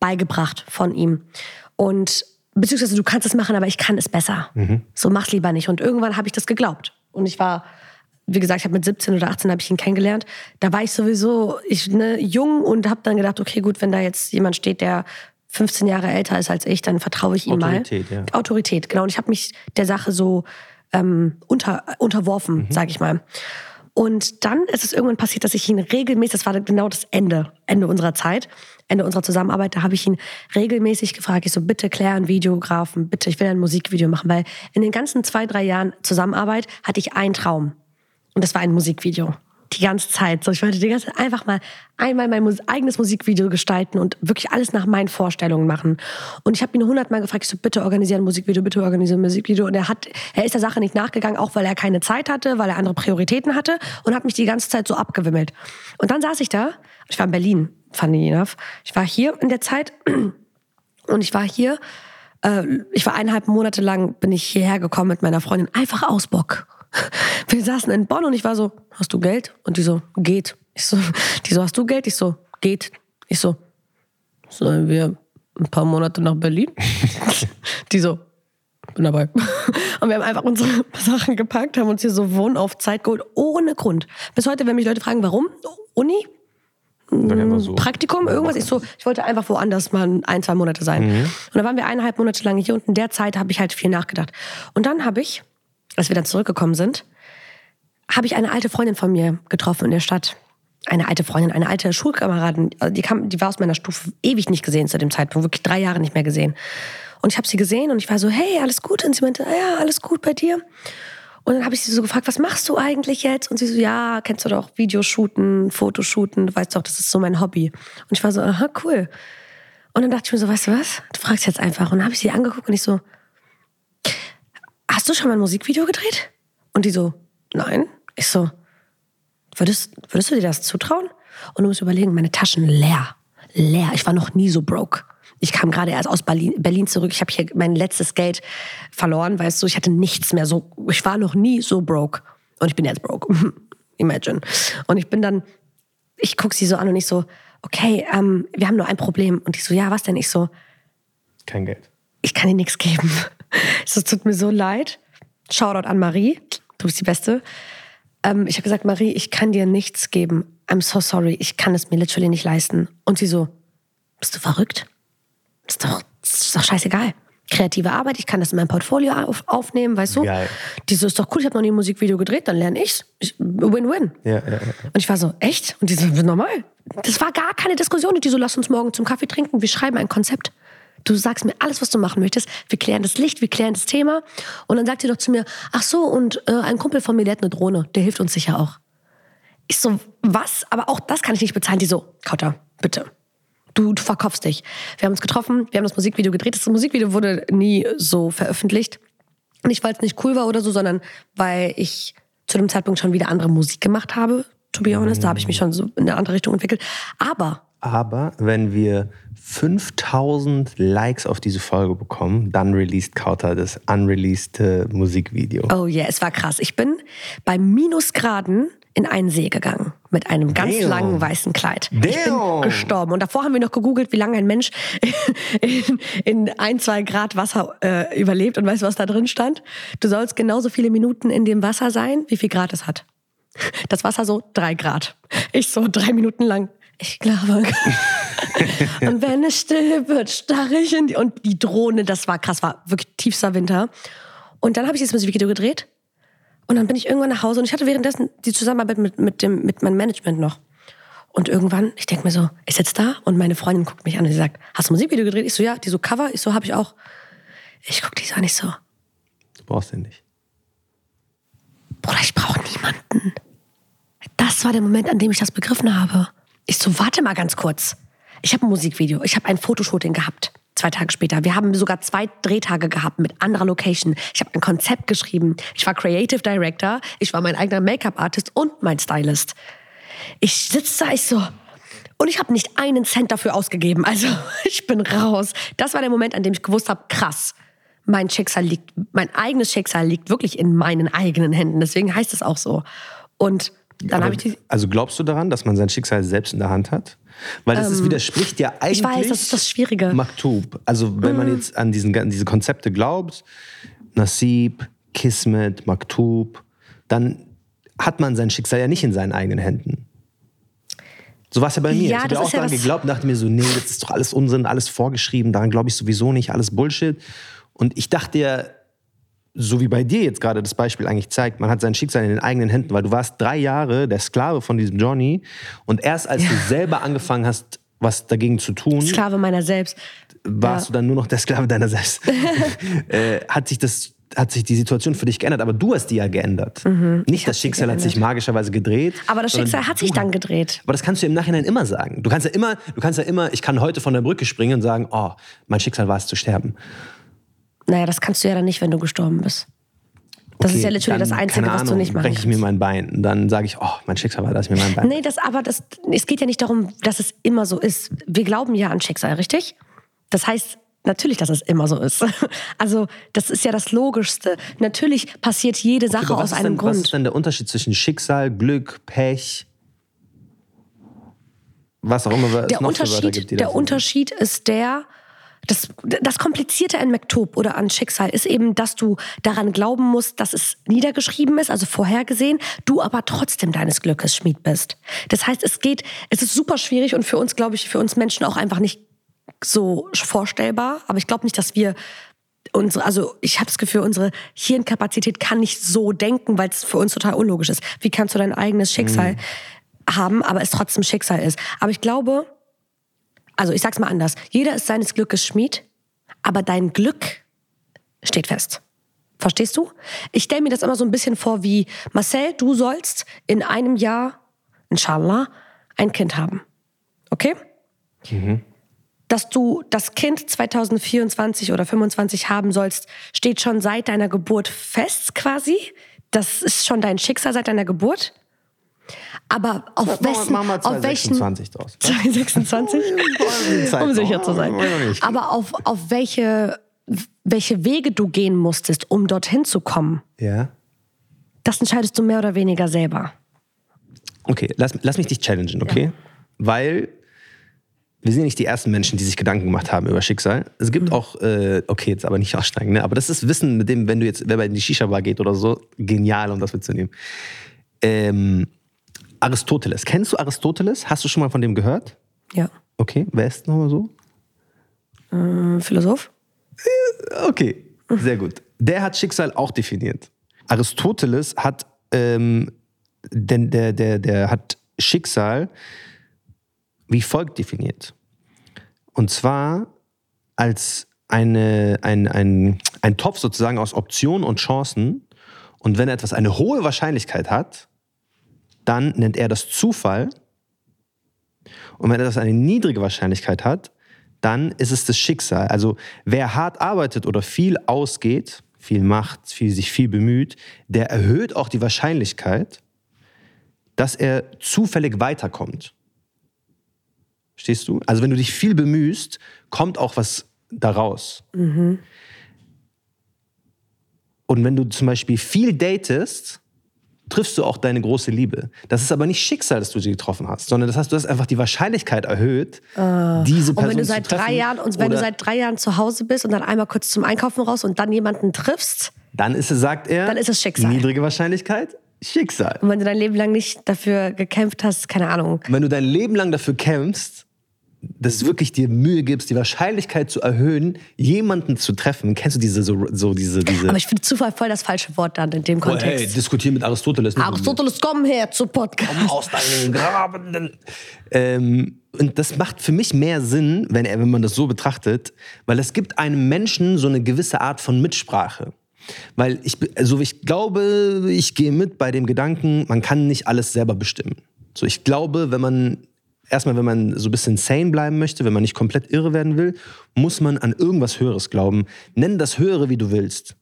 beigebracht von ihm. Und beziehungsweise du kannst es machen, aber ich kann es besser. Mhm. So mach's lieber nicht. Und irgendwann habe ich das geglaubt. Und ich war wie gesagt, ich habe mit 17 oder 18 habe ich ihn kennengelernt. Da war ich sowieso ich, ne, jung und habe dann gedacht, okay, gut, wenn da jetzt jemand steht, der 15 Jahre älter ist als ich, dann vertraue ich ihm Autorität, mal. Ja. Autorität, genau. Und ich habe mich der Sache so ähm, unter, unterworfen, mhm. sage ich mal. Und dann ist es irgendwann passiert, dass ich ihn regelmäßig, das war genau das Ende, Ende unserer Zeit, Ende unserer Zusammenarbeit, da habe ich ihn regelmäßig gefragt, ich so, bitte klär einen Videografen, bitte, ich will ein Musikvideo machen, weil in den ganzen zwei, drei Jahren Zusammenarbeit hatte ich einen Traum. Und das war ein Musikvideo. Die ganze Zeit. So, ich wollte die ganze Zeit einfach mal einmal mein Mus eigenes Musikvideo gestalten und wirklich alles nach meinen Vorstellungen machen. Und ich habe ihn hundertmal gefragt, ich so, bitte organisieren Musikvideo, bitte organisieren Musikvideo. Und er hat, er ist der Sache nicht nachgegangen, auch weil er keine Zeit hatte, weil er andere Prioritäten hatte und hat mich die ganze Zeit so abgewimmelt. Und dann saß ich da, ich war in Berlin, funny enough. Ich war hier in der Zeit und ich war hier, äh, ich war eineinhalb Monate lang, bin ich hierher gekommen mit meiner Freundin, einfach aus Bock. Wir saßen in Bonn und ich war so, hast du Geld? Und die so, geht. Ich so, die so, hast du Geld? Ich so, geht. Ich so, sollen wir ein paar Monate nach Berlin? die so, bin dabei. Und wir haben einfach unsere Sachen gepackt, haben uns hier so Wohnen auf Zeit geholt, ohne Grund. Bis heute, wenn mich Leute fragen, warum? Uni? So. Praktikum, irgendwas. Ich so, ich wollte einfach woanders mal ein, zwei Monate sein. Mhm. Und dann waren wir eineinhalb Monate lang hier und in der Zeit habe ich halt viel nachgedacht. Und dann habe ich als wir dann zurückgekommen sind, habe ich eine alte Freundin von mir getroffen in der Stadt. Eine alte Freundin, eine alte Schulkameradin, also die, kam, die war aus meiner Stufe ewig nicht gesehen zu dem Zeitpunkt, wirklich drei Jahre nicht mehr gesehen. Und ich habe sie gesehen und ich war so, hey, alles gut? Und sie meinte, ja, alles gut bei dir. Und dann habe ich sie so gefragt, was machst du eigentlich jetzt? Und sie so, ja, kennst du doch Videoshooten, Fotoshooten, du weißt doch, das ist so mein Hobby. Und ich war so, aha, cool. Und dann dachte ich mir so, weißt du was? Du fragst jetzt einfach. Und dann habe ich sie angeguckt und ich so, hast du schon mal ein Musikvideo gedreht? Und die so, nein. Ich so, würdest, würdest du dir das zutrauen? Und du musst überlegen, meine Taschen leer. Leer. Ich war noch nie so broke. Ich kam gerade erst aus Berlin, Berlin zurück. Ich habe hier mein letztes Geld verloren, weißt du. Ich hatte nichts mehr. So, ich war noch nie so broke. Und ich bin jetzt broke. Imagine. Und ich bin dann, ich gucke sie so an und ich so, okay, ähm, wir haben nur ein Problem. Und ich so, ja, was denn? Ich so, kein Geld. Ich kann dir nichts geben. Es tut mir so leid. Shoutout an Marie. Du bist die Beste. Ähm, ich habe gesagt, Marie, ich kann dir nichts geben. I'm so sorry. Ich kann es mir literally nicht leisten. Und sie so, bist du verrückt? Ist doch, ist doch scheißegal. Kreative Arbeit, ich kann das in mein Portfolio auf, aufnehmen, weißt du? Geil. Die so, ist doch cool, ich habe noch nie ein Musikvideo gedreht, dann lerne ich's. Win-win. Ja, ja, ja. Und ich war so, echt? Und die so, normal. Das war gar keine Diskussion. Und die so, lass uns morgen zum Kaffee trinken, wir schreiben ein Konzept. Du sagst mir alles, was du machen möchtest. Wir klären das Licht, wir klären das Thema. Und dann sagt sie doch zu mir, ach so, und äh, ein Kumpel von mir, der hat eine Drohne, der hilft uns sicher auch. Ich so, was? Aber auch das kann ich nicht bezahlen. Die so, Kauter, bitte. Du, du verkaufst dich. Wir haben uns getroffen, wir haben das Musikvideo gedreht. Das Musikvideo wurde nie so veröffentlicht. Nicht, weil es nicht cool war oder so, sondern weil ich zu dem Zeitpunkt schon wieder andere Musik gemacht habe, to be honest. Da habe ich mich schon so in eine andere Richtung entwickelt. Aber aber wenn wir 5000 Likes auf diese Folge bekommen, dann released Kauter das unreleased äh, Musikvideo. Oh yeah, es war krass. Ich bin bei Minusgraden in einen See gegangen mit einem ganz Damn. langen weißen Kleid. Ich bin Damn. gestorben. Und davor haben wir noch gegoogelt, wie lange ein Mensch in, in ein, zwei Grad Wasser äh, überlebt. Und weißt du, was da drin stand? Du sollst genauso viele Minuten in dem Wasser sein, wie viel Grad es hat. Das Wasser so drei Grad. Ich so drei Minuten lang. Ich glaube. und wenn es still wird, starre ich in die. Und die Drohne, das war krass, war wirklich tiefster Winter. Und dann habe ich dieses Musikvideo gedreht. Und dann bin ich irgendwann nach Hause und ich hatte währenddessen die Zusammenarbeit mit, mit, dem, mit meinem Management noch. Und irgendwann, ich denke mir so, ich sitze da und meine Freundin guckt mich an und sie sagt, hast du Musikvideo gedreht? Ich so, ja. Die so, Cover? Ich so, habe ich auch. Ich guck die so an, ich so, Du brauchst den nicht. Bruder, ich brauche niemanden. Das war der Moment, an dem ich das begriffen habe. Ich so, warte mal ganz kurz. Ich habe ein Musikvideo, ich habe ein Fotoshooting gehabt. Zwei Tage später. Wir haben sogar zwei Drehtage gehabt mit anderer Location. Ich habe ein Konzept geschrieben. Ich war Creative Director. Ich war mein eigener Make-up-Artist und mein Stylist. Ich sitze da, ich so. Und ich habe nicht einen Cent dafür ausgegeben. Also ich bin raus. Das war der Moment, an dem ich gewusst habe, krass. Mein Schicksal liegt, mein eigenes Schicksal liegt wirklich in meinen eigenen Händen. Deswegen heißt es auch so. Und dann habe ich die. also glaubst du daran, dass man sein Schicksal selbst in der Hand hat? Weil das ist, widerspricht ja eigentlich. Ähm, weiß, das ist das Schwierige. Maktub. Also wenn man jetzt an diesen, an diese Konzepte glaubt, Nasib, Kismet, Maktub, dann hat man sein Schicksal ja nicht in seinen eigenen Händen. So war es ja bei mir. Ja, ich habe ja auch ja daran geglaubt und dachte mir so, nee, das ist doch alles Unsinn, alles vorgeschrieben, daran glaube ich sowieso nicht, alles Bullshit. Und ich dachte ja, so wie bei dir jetzt gerade das Beispiel eigentlich zeigt, man hat sein Schicksal in den eigenen Händen, weil du warst drei Jahre der Sklave von diesem Johnny und erst als du selber angefangen hast, was dagegen zu tun, Sklave meiner selbst. warst du dann nur noch der Sklave deiner selbst. äh, hat sich das hat sich die Situation für dich geändert, aber du hast die ja geändert. Nicht das Schicksal hat sich magischerweise gedreht. Mhm. Aber das Schicksal hat sich dann gedreht. aber das kannst du im Nachhinein immer sagen. Du kannst ja immer, du kannst ja immer, ich kann heute von der Brücke springen und sagen, oh, mein Schicksal war es zu sterben. Naja, das kannst du ja dann nicht, wenn du gestorben bist. Das Okay, ist ja literally das Einzige, keine was du Ahnung, nicht machen breche ich mir mein Bein. Und dann sage ich, oh, mein Schicksal war, dass ich mir mein Bein. Nee, das, aber das, es geht ja nicht darum, dass es immer so ist. Wir glauben ja an Schicksal, richtig? Das heißt, natürlich, dass es immer so ist. Also, das ist ja das Logischste. Natürlich passiert jede Sache was aus einem denn, Was Grund. ist denn der Unterschied zwischen Schicksal, Glück, Pech? Was auch immer es Der noch Unterschied, gibt, die der. Unterschied ist der, das, das Komplizierte an Maktub oder an Schicksal ist eben, dass du daran glauben musst, dass es niedergeschrieben ist, also vorhergesehen, du aber trotzdem deines Glückes Schmied bist. Das heißt, es geht, es ist super schwierig und für uns, glaube ich, für uns Menschen auch einfach nicht so vorstellbar. Aber ich glaube nicht, dass wir unsere, also ich habe das Gefühl, unsere Hirnkapazität kann nicht so denken, weil es für uns total unlogisch ist. Wie kannst du dein eigenes Schicksal haben, aber es trotzdem Schicksal ist? Aber ich glaube, also ich sag's mal anders. Jeder ist seines Glückes Schmied, aber dein Glück steht fest. Verstehst du? Ich stelle mir das immer so ein bisschen vor wie, Marcel, du sollst in einem Jahr, inshallah, ein Kind haben. Okay? Dass du das Kind 2024 oder 25 haben sollst, steht schon seit deiner Geburt fest quasi. Das ist schon dein Schicksal seit deiner Geburt. Aber auf, wessen, wir auf welchen 2026 draus. 2026? um sicher zu sein. Aber auf, auf welche, welche Wege du gehen musstest, um dorthin zu kommen, Ja. das entscheidest du mehr oder weniger selber. Okay, lass, lass mich dich challengen, okay? Weil wir sind ja nicht die ersten Menschen, die sich Gedanken gemacht haben über Schicksal. Es gibt auch, äh, okay, jetzt aber nicht aussteigen, ne? aber das ist Wissen, mit dem, wenn du jetzt, wer in die Shisha-Bar geht oder so, genial, um das mitzunehmen. Ähm, Aristoteles. Kennst du Aristoteles? Hast du schon mal von dem gehört? Ja. Okay, wer ist nochmal so? Ein Philosoph? Okay, sehr gut. Der hat Schicksal auch definiert. Aristoteles hat, ähm, denn der, der, der hat Schicksal wie folgt definiert. Und zwar als eine, ein, ein, ein Topf sozusagen aus Optionen und Chancen. Und wenn etwas eine hohe Wahrscheinlichkeit hat, dann nennt er das Zufall. Und wenn etwas eine niedrige Wahrscheinlichkeit hat, dann ist es das Schicksal. Also wer hart arbeitet oder viel ausgeht, viel macht, viel, sich viel bemüht, der erhöht auch die Wahrscheinlichkeit, dass er zufällig weiterkommt. Verstehst Verstehst du? Also wenn du dich viel bemühst, kommt auch was daraus. Mhm. Und wenn du zum Beispiel viel datest, triffst du auch deine große Liebe. Das ist aber nicht Schicksal, dass du sie getroffen hast, sondern das heißt, du hast einfach die Wahrscheinlichkeit erhöht, diese Person. Und wenn du seit zu treffen. drei Jahren und wenn du seit drei Jahren zu Hause bist und dann einmal kurz zum Einkaufen raus und dann jemanden triffst dann ist es, sagt er, Dann ist es Schicksal. niedrige Wahrscheinlichkeit, Schicksal. und wenn du dein Leben lang nicht dafür gekämpft hast, keine Ahnung. Und wenn du dein Leben lang dafür kämpfst, dass du wirklich dir Mühe gibst, die Wahrscheinlichkeit zu erhöhen, jemanden zu treffen. Kennst du diese so, so diese diese Aber ich finde Zufall voll das falsche Wort dann in dem Oh, hey, Kontext. diskutieren mit Aristoteles. nicht. Aristoteles, komm her zu Podcast. aus deinen Grabenden. Ähm, und das macht für mich mehr Sinn, wenn, wenn man das so betrachtet, weil es gibt einem Menschen so eine gewisse Art von Mitsprache. Weil ich, also ich glaube, ich gehe mit bei dem Gedanken, man kann nicht alles selber bestimmen. So, ich glaube, wenn man, erstmal, wenn man so ein bisschen sane bleiben möchte, wenn man nicht komplett irre werden will, muss man an irgendwas Höheres glauben. Nenn das Höhere, wie du willst.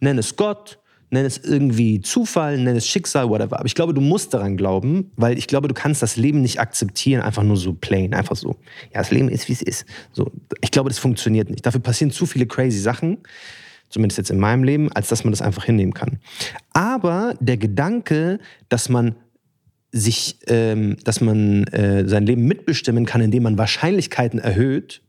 Nenn es Gott, nenn es irgendwie Zufall, nenn es Schicksal, whatever. Aber ich glaube, du musst daran glauben, weil ich glaube, du kannst das Leben nicht akzeptieren, einfach nur so plain, einfach so. Ja, das Leben ist, wie es ist. So, ich glaube, das funktioniert nicht. Dafür passieren zu viele crazy Sachen, zumindest jetzt in meinem Leben, als dass man das einfach hinnehmen kann. Aber der Gedanke, dass man sich, ähm, dass man äh, sein Leben mitbestimmen kann, indem man Wahrscheinlichkeiten erhöht,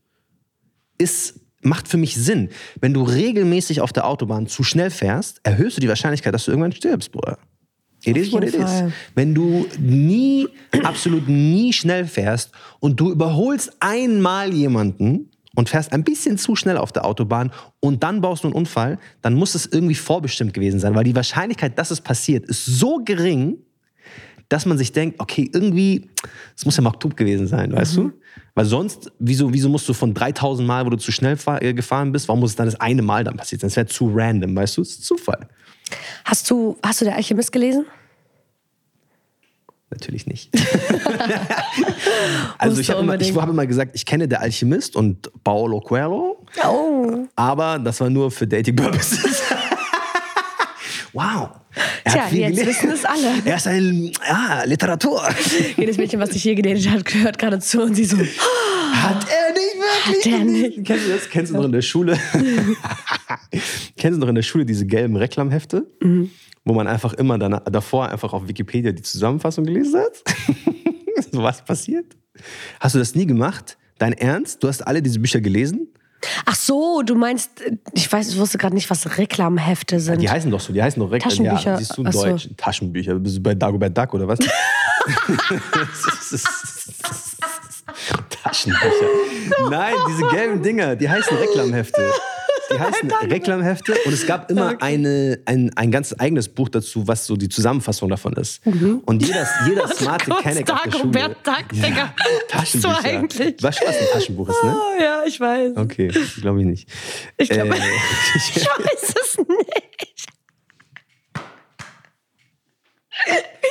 ist, macht für mich Sinn. Wenn du regelmäßig auf der Autobahn zu schnell fährst, erhöhst du die Wahrscheinlichkeit, dass du irgendwann stirbst, Bruder. It is what it jeden is. Fall. Wenn du nie, absolut nie schnell fährst und du überholst einmal jemanden und fährst ein bisschen zu schnell auf der Autobahn und dann baust du einen Unfall, dann muss es irgendwie vorbestimmt gewesen sein, weil die Wahrscheinlichkeit, dass es passiert, ist so gering, dass man sich denkt, okay, irgendwie, es muss ja Maktub gewesen sein, weißt du? Weil sonst, wieso, wieso musst du von 3000 Mal, wo du zu schnell äh, gefahren bist, warum muss es dann das eine Mal dann passiert sein? Das wäre zu random, weißt du? Das ist Zufall. Hast du, hast du der Alchemist gelesen? Natürlich nicht. also ich habe immer, ich habe immer gesagt, ich kenne der Alchemist und Paolo Coelho, Oh. aber das war nur für Dating Purposes. Wow. Er Tja, jetzt gelesen. wissen es alle. Er ist ein, ja, Literatur. Jedes Mädchen, was dich hier gedatet hat, gehört gerade zu und sie so, Hat er nicht wirklich Hat er nicht. Kennst du das? Kennst du noch in der Schule? Kennst du noch in der Schule diese gelben Reklamhefte? Mhm. Wo man einfach immer danach, davor einfach auf Wikipedia die Zusammenfassung gelesen hat? so was passiert? Hast du das nie gemacht? Dein Ernst? Du hast alle diese Bücher gelesen? Ach so, du meinst, ich weiß, ich wusste gerade nicht, was Reklamhefte sind. Die heißen doch so, die heißen doch Reklam. Taschenbücher. Ja, siehst du Ach so. Deutsch, Taschenbücher. Bist du bei Dagobert Duck oder was? Taschenbücher. Nein, diese gelben Dinger, die heißen Reklamhefte. Die heißen Reklamhefte und es gab immer eine, ein, ein ganz eigenes Buch dazu, was so die Zusammenfassung davon ist. Und jeder, jeder smarte Kurz Kenneck auf der Schule. Dagobert Duck, Digga. Taschenbücher. Was du eigentlich? Weißt was ein Taschenbuch ist, ne? Oh, ja, ich weiß. Okay, glaube ich nicht. Ich glaube, Äh, ich weiß es nicht.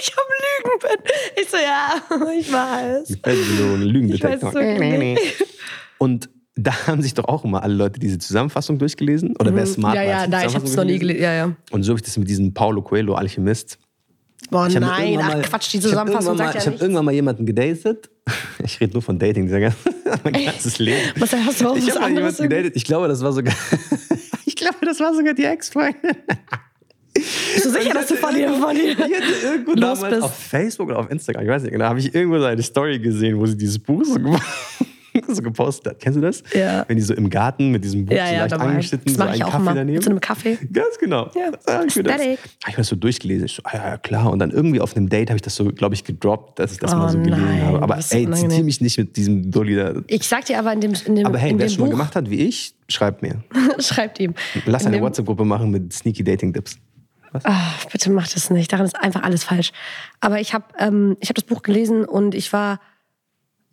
Ich hab Lügen. Ich so, ja, ich weiß. Also so ein Lügendetektor. Ich weiß es wirklich nicht. Und da haben sich doch auch immer alle Leute diese Zusammenfassung durchgelesen. Oder wer smart Mhm. Ja, war, ja, hat nein, ich habe es noch nie gelesen. Ja, ja. Und so habe ich das mit diesem Paulo Coelho, Alchemist. Boah, Ich nein, ach mal- Quatsch, die ich Zusammenfassung mal- sagt Ich ja habe nichts. irgendwann mal jemanden gedatet. Ich rede nur von Dating, dieser mein ganzes Leben. Was, hast du auch ich habe jemanden gedatet. Ich glaube, das war sogar. ich glaube, das war sogar die Ex-Freundin. Bist du sicher, dass du von dir, von dir Ich irgendwo los damals bist? auf Facebook oder auf Instagram, ich weiß nicht genau, habe ich irgendwo so eine Story gesehen, wo sie dieses Buch so, ge- so gepostet hat. Kennst du das? Ja. Wenn die so im Garten mit diesem Buch Ja, so ja, leicht dabei. angeschnitten, so einen Kaffee daneben. So einem Kaffee. Ganz genau. Ja. Hab ich das, ich mir das so durchgelesen. Ich so, ah, ja, ja, klar. Und dann irgendwie auf einem Date habe ich das so, glaube ich, gedroppt, dass ich das Oh mal so gelesen nein, habe. Aber ey, zitiere mich nicht mit diesem Dulli da. Ich sag dir aber in dem, in dem, Aber hey, wer es schon mal gemacht hat wie ich, schreibt mir. schreibt ihm. Lass In eine WhatsApp-Gruppe machen mit Sneaky Dating Tips. Ah, bitte mach das nicht. Daran ist einfach alles falsch. Aber ich habe ähm, ich hab das Buch gelesen und ich war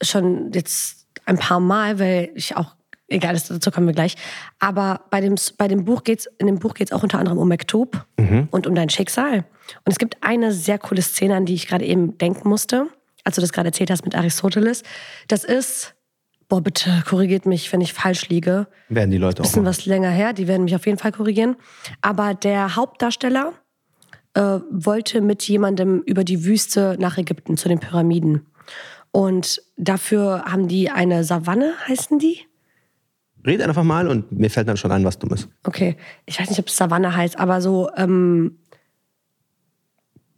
schon jetzt ein paar Mal, weil ich auch, egal, das- dazu kommen wir gleich. Aber bei dem, bei dem Buch geht's, in dem Buch geht es auch unter anderem um Mektub und um dein Schicksal. Und es gibt eine sehr coole Szene, an die ich gerade eben denken musste, als du das gerade erzählt hast mit Aristoteles. Das ist, boah, bitte korrigiert mich, wenn ich falsch liege Werden die Leute auch bisschen was länger her, die werden mich auf jeden Fall korrigieren. Aber der Hauptdarsteller äh, wollte mit jemandem über die Wüste nach Ägypten zu den Pyramiden. Und dafür haben die eine Savanne, heißen die? Red einfach mal und mir fällt dann schon ein, was dumm ist. Okay, ich weiß nicht, ob es Savanne heißt, aber so ähm,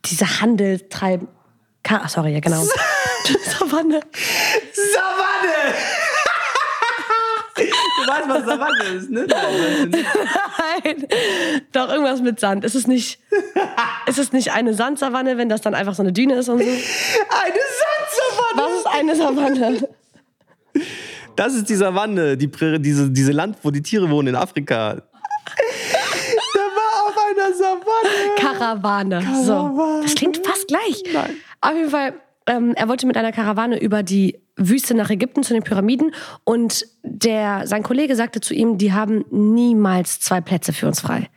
diese Handel treiben. Ka- Ach, sorry, ja genau. Savanne. Savanne! Du weißt, was Savanne ist, ne? Nein, doch irgendwas mit Sand. Ist es nicht, ist es nicht eine Sandsavanne, wenn das dann einfach so eine Düne ist und so? Eine Sandsavanne! Was ist eine Savanne? Das ist die Savanne, die diese, diese Land, wo die Tiere wohnen in Afrika. Der war auf einer Savanne. Karawane. Karawane. So. Das klingt fast gleich. Nein. Auf jeden Fall, ähm, er wollte mit einer Karawane über die Wüste nach Ägypten zu den Pyramiden und der, sein Kollege sagte zu ihm, die haben niemals zwei Plätze für uns frei.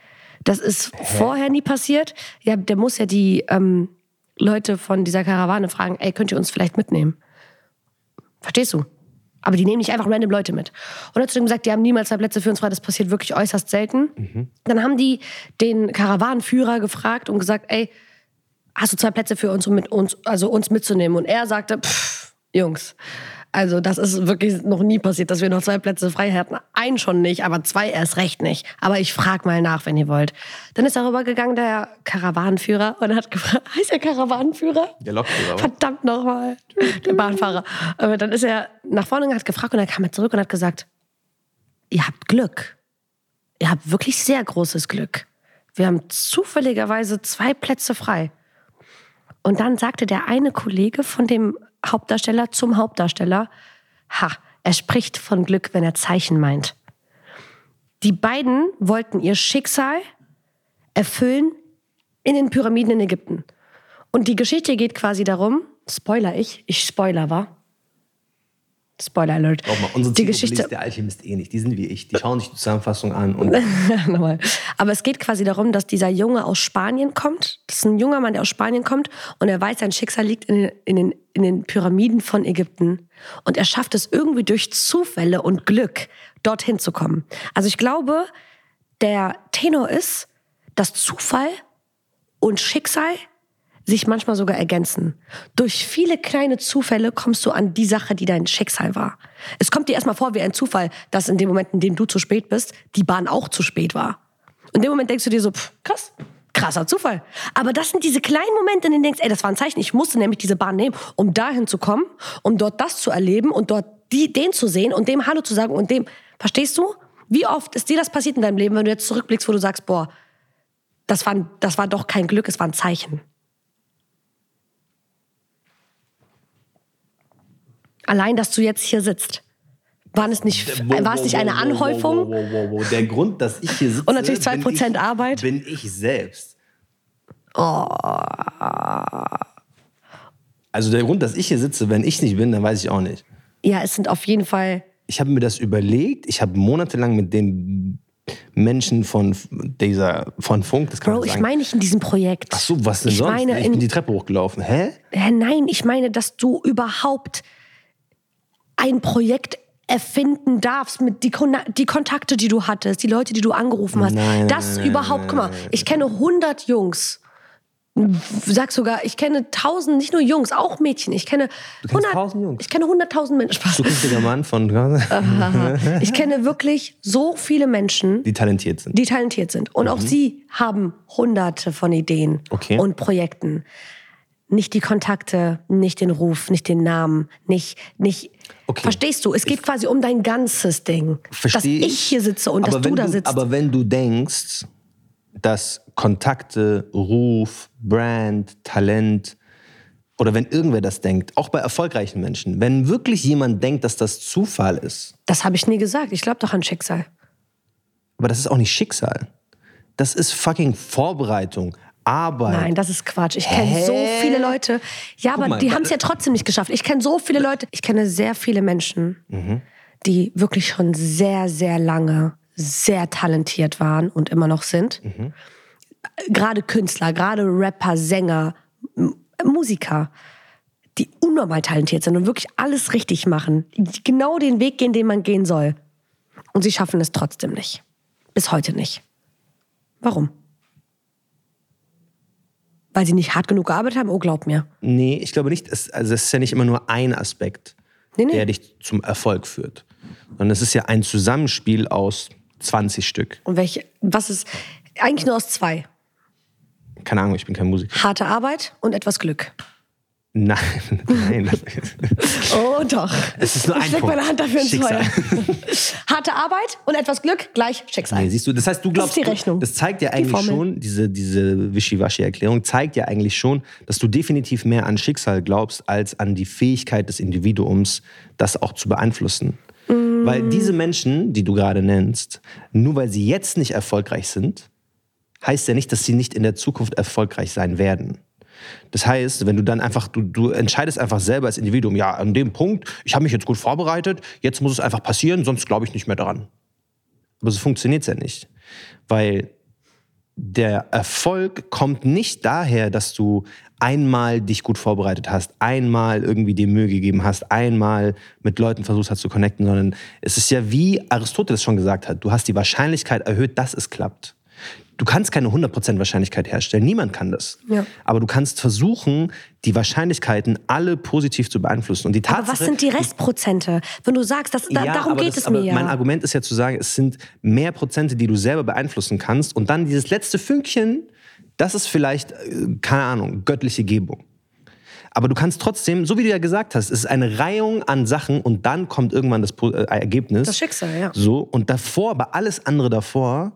Das ist vorher nie passiert. Ja, der muss ja die ähm, Leute von dieser Karawane fragen, ey, könnt ihr uns vielleicht mitnehmen? Verstehst du? Aber die nehmen nicht einfach random Leute mit. Und er hat zu ihm gesagt, die haben niemals zwei Plätze für uns frei, das passiert wirklich äußerst selten. Dann haben die den Karawanenführer gefragt und gesagt, ey, hast du zwei Plätze für uns, um mit uns, also uns mitzunehmen? Und er sagte, pff, Jungs, also das ist wirklich noch nie passiert, dass wir noch zwei Plätze frei hatten. Einen schon nicht, aber zwei erst recht nicht. Aber ich frag mal nach, wenn ihr wollt. Dann ist darüber gegangen der Karawanenführer und hat gefragt, heißt der Karawanenführer? Der Lokführer? Verdammt nochmal, der Bahnfahrer. Aber dann ist er nach vorne und hat gefragt und dann kam er zurück und hat gesagt, ihr habt Glück. Ihr habt wirklich sehr großes Glück. Wir haben zufälligerweise zwei Plätze frei. Und dann sagte der eine Kollege von dem Hauptdarsteller zum Hauptdarsteller, ha, er spricht von Glück, wenn er Zeichen meint. Die beiden wollten ihr Schicksal erfüllen in den Pyramiden in Ägypten. Und die Geschichte geht quasi darum, Spoiler ich, ich Spoiler war. Spoiler Alert. Mal, unsere die Geschichte, der Alchemist eh nicht. Die sind wie ich. Die schauen sich die Zusammenfassung an und Nochmal. Aber es geht quasi darum, dass dieser Junge aus Spanien kommt. Das ist ein junger Mann, der aus Spanien kommt und er weiß, sein Schicksal liegt in den, in den, in den Pyramiden von Ägypten. Und er schafft es irgendwie durch Zufälle und Glück, dorthin zu kommen. Also ich glaube, der Tenor ist, dass Zufall und Schicksal sich manchmal sogar ergänzen. Durch viele kleine Zufälle kommst du an die Sache, die dein Schicksal war. Es kommt dir erstmal vor wie ein Zufall, dass in dem Moment, in dem du zu spät bist, die Bahn auch zu spät war. Und in dem Moment denkst du dir so, pff, krass, krasser Zufall. Aber das sind diese kleinen Momente, in denen du denkst, ey, das war ein Zeichen. Ich musste nämlich diese Bahn nehmen, um dahin zu kommen, um dort das zu erleben und dort die, den zu sehen und dem Hallo zu sagen und dem, verstehst du? Wie oft ist dir das passiert in deinem Leben, wenn du jetzt zurückblickst, wo du sagst, boah, das war, das war doch kein Glück, es war ein Zeichen. Allein, dass du jetzt hier sitzt. War es nicht, war es nicht eine Anhäufung? Wo, wo, wo. Der Grund, dass ich hier sitze. Und natürlich 2% bin ich, Arbeit. Bin ich selbst. Also der Grund, dass ich hier sitze, wenn ich nicht bin, dann weiß ich auch nicht. Ja, es sind auf jeden Fall. Ich habe mir das überlegt. Ich habe monatelang mit den Menschen von dieser von Funk, das kann Bro, ich meine nicht in diesem Projekt. Ach so, was denn ich sonst? Meine ich in, bin die Treppe hochgelaufen. Hä? Hä, nein, ich meine, dass du überhaupt ein Projekt erfinden darfst mit die, Kon die Kontakte, die du hattest, die Leute, die du angerufen hast. Nein, das nein, überhaupt, guck mal, ich kenne 100 Jungs. Sag sogar, ich kenne 1000, nicht nur Jungs, auch Mädchen. Ich kenne kennst 1000 Jungs? Ich kenne 100.000 Menschen. Spaß. Zukünftiger Mann von. Ich kenne wirklich so viele Menschen, die talentiert sind. die talentiert sind. Und auch sie haben hunderte von Ideen Okay. und Projekten. Nicht die Kontakte, nicht den Ruf, nicht den Namen, nicht, nicht. Okay. Verstehst du? Es geht quasi um dein ganzes Ding. Dass ich hier sitze und aber dass du da sitzt. Aber wenn du denkst, dass Kontakte, Ruf, Brand, Talent oder wenn irgendwer das denkt, auch bei erfolgreichen Menschen, wenn wirklich jemand denkt, dass das Zufall ist, das habe ich nie gesagt. Ich glaube doch an Schicksal. aber das ist auch nicht Schicksal. Das ist fucking Vorbereitung, Arbeit. Nein, das ist Quatsch. Ich kenne so viele Leute. Ja, aber mal, die haben es ja trotzdem nicht geschafft. Ich kenne so viele Leute. Ich kenne sehr viele Menschen, die wirklich schon sehr, sehr lange sehr talentiert waren und immer noch sind. Gerade Künstler, gerade Rapper, Sänger, M- Musiker, die unnormal talentiert sind und wirklich alles richtig machen. Die genau den Weg gehen, den man gehen soll. Und sie schaffen es trotzdem nicht. Bis heute nicht. Warum? Weil sie nicht hart genug gearbeitet haben? Oh, glaub mir. Nee, ich glaube nicht. Es, also es ist ja nicht immer nur ein Aspekt, Nee, nee. der dich zum Erfolg führt. Sondern es ist ja ein Zusammenspiel aus 20 Stück. Und welche, was ist, eigentlich nur aus zwei. Keine Ahnung, ich bin kein Musiker. Harte Arbeit und etwas Glück. Nein, nein. Oh, doch. Es ist nur ein ich leg Punkt. meine Hand dafür ins Schicksal. Feuer. Harte Arbeit und etwas Glück gleich Schicksal. Nee, siehst du, das heißt, du glaubst, ist die Rechnung. das zeigt ja Die eigentlich Formel. schon, diese, diese Wischiwaschi-Erklärung zeigt ja eigentlich schon, dass du definitiv mehr an Schicksal glaubst, als an die Fähigkeit des Individuums, das auch zu beeinflussen. Mm. Weil diese Menschen, die du gerade nennst, nur weil sie jetzt nicht erfolgreich sind, heißt ja nicht, dass sie nicht in der Zukunft erfolgreich sein werden. Das heißt, wenn du dann einfach, du, du entscheidest einfach selber als Individuum, ja, an dem Punkt, ich habe mich jetzt gut vorbereitet, jetzt muss es einfach passieren, sonst glaube ich nicht mehr daran. Aber so funktioniert es ja nicht. Weil der Erfolg kommt nicht daher, dass du einmal dich gut vorbereitet hast, einmal irgendwie dir Mühe gegeben hast, einmal mit Leuten versucht hast zu connecten, sondern es ist ja wie Aristoteles schon gesagt hat, du hast die Wahrscheinlichkeit erhöht, dass es klappt. Du kannst keine 100% Wahrscheinlichkeit herstellen, niemand kann das. Ja. Aber du kannst versuchen, die Wahrscheinlichkeiten alle positiv zu beeinflussen. Und die Tatsache, Aber was sind die Restprozente? Wenn du sagst, dass, da, darum geht das, es mir ja. Mein Argument ist ja zu sagen, es sind mehr Prozente, die du selber beeinflussen kannst. Und dann dieses letzte Fünkchen, das ist vielleicht, äh, keine Ahnung, göttliche Gebung. Aber du kannst trotzdem, so wie du ja gesagt hast, es ist eine Reihung an Sachen und dann kommt irgendwann das äh, Ergebnis. Das Schicksal, ja. So, und davor, aber alles andere davor,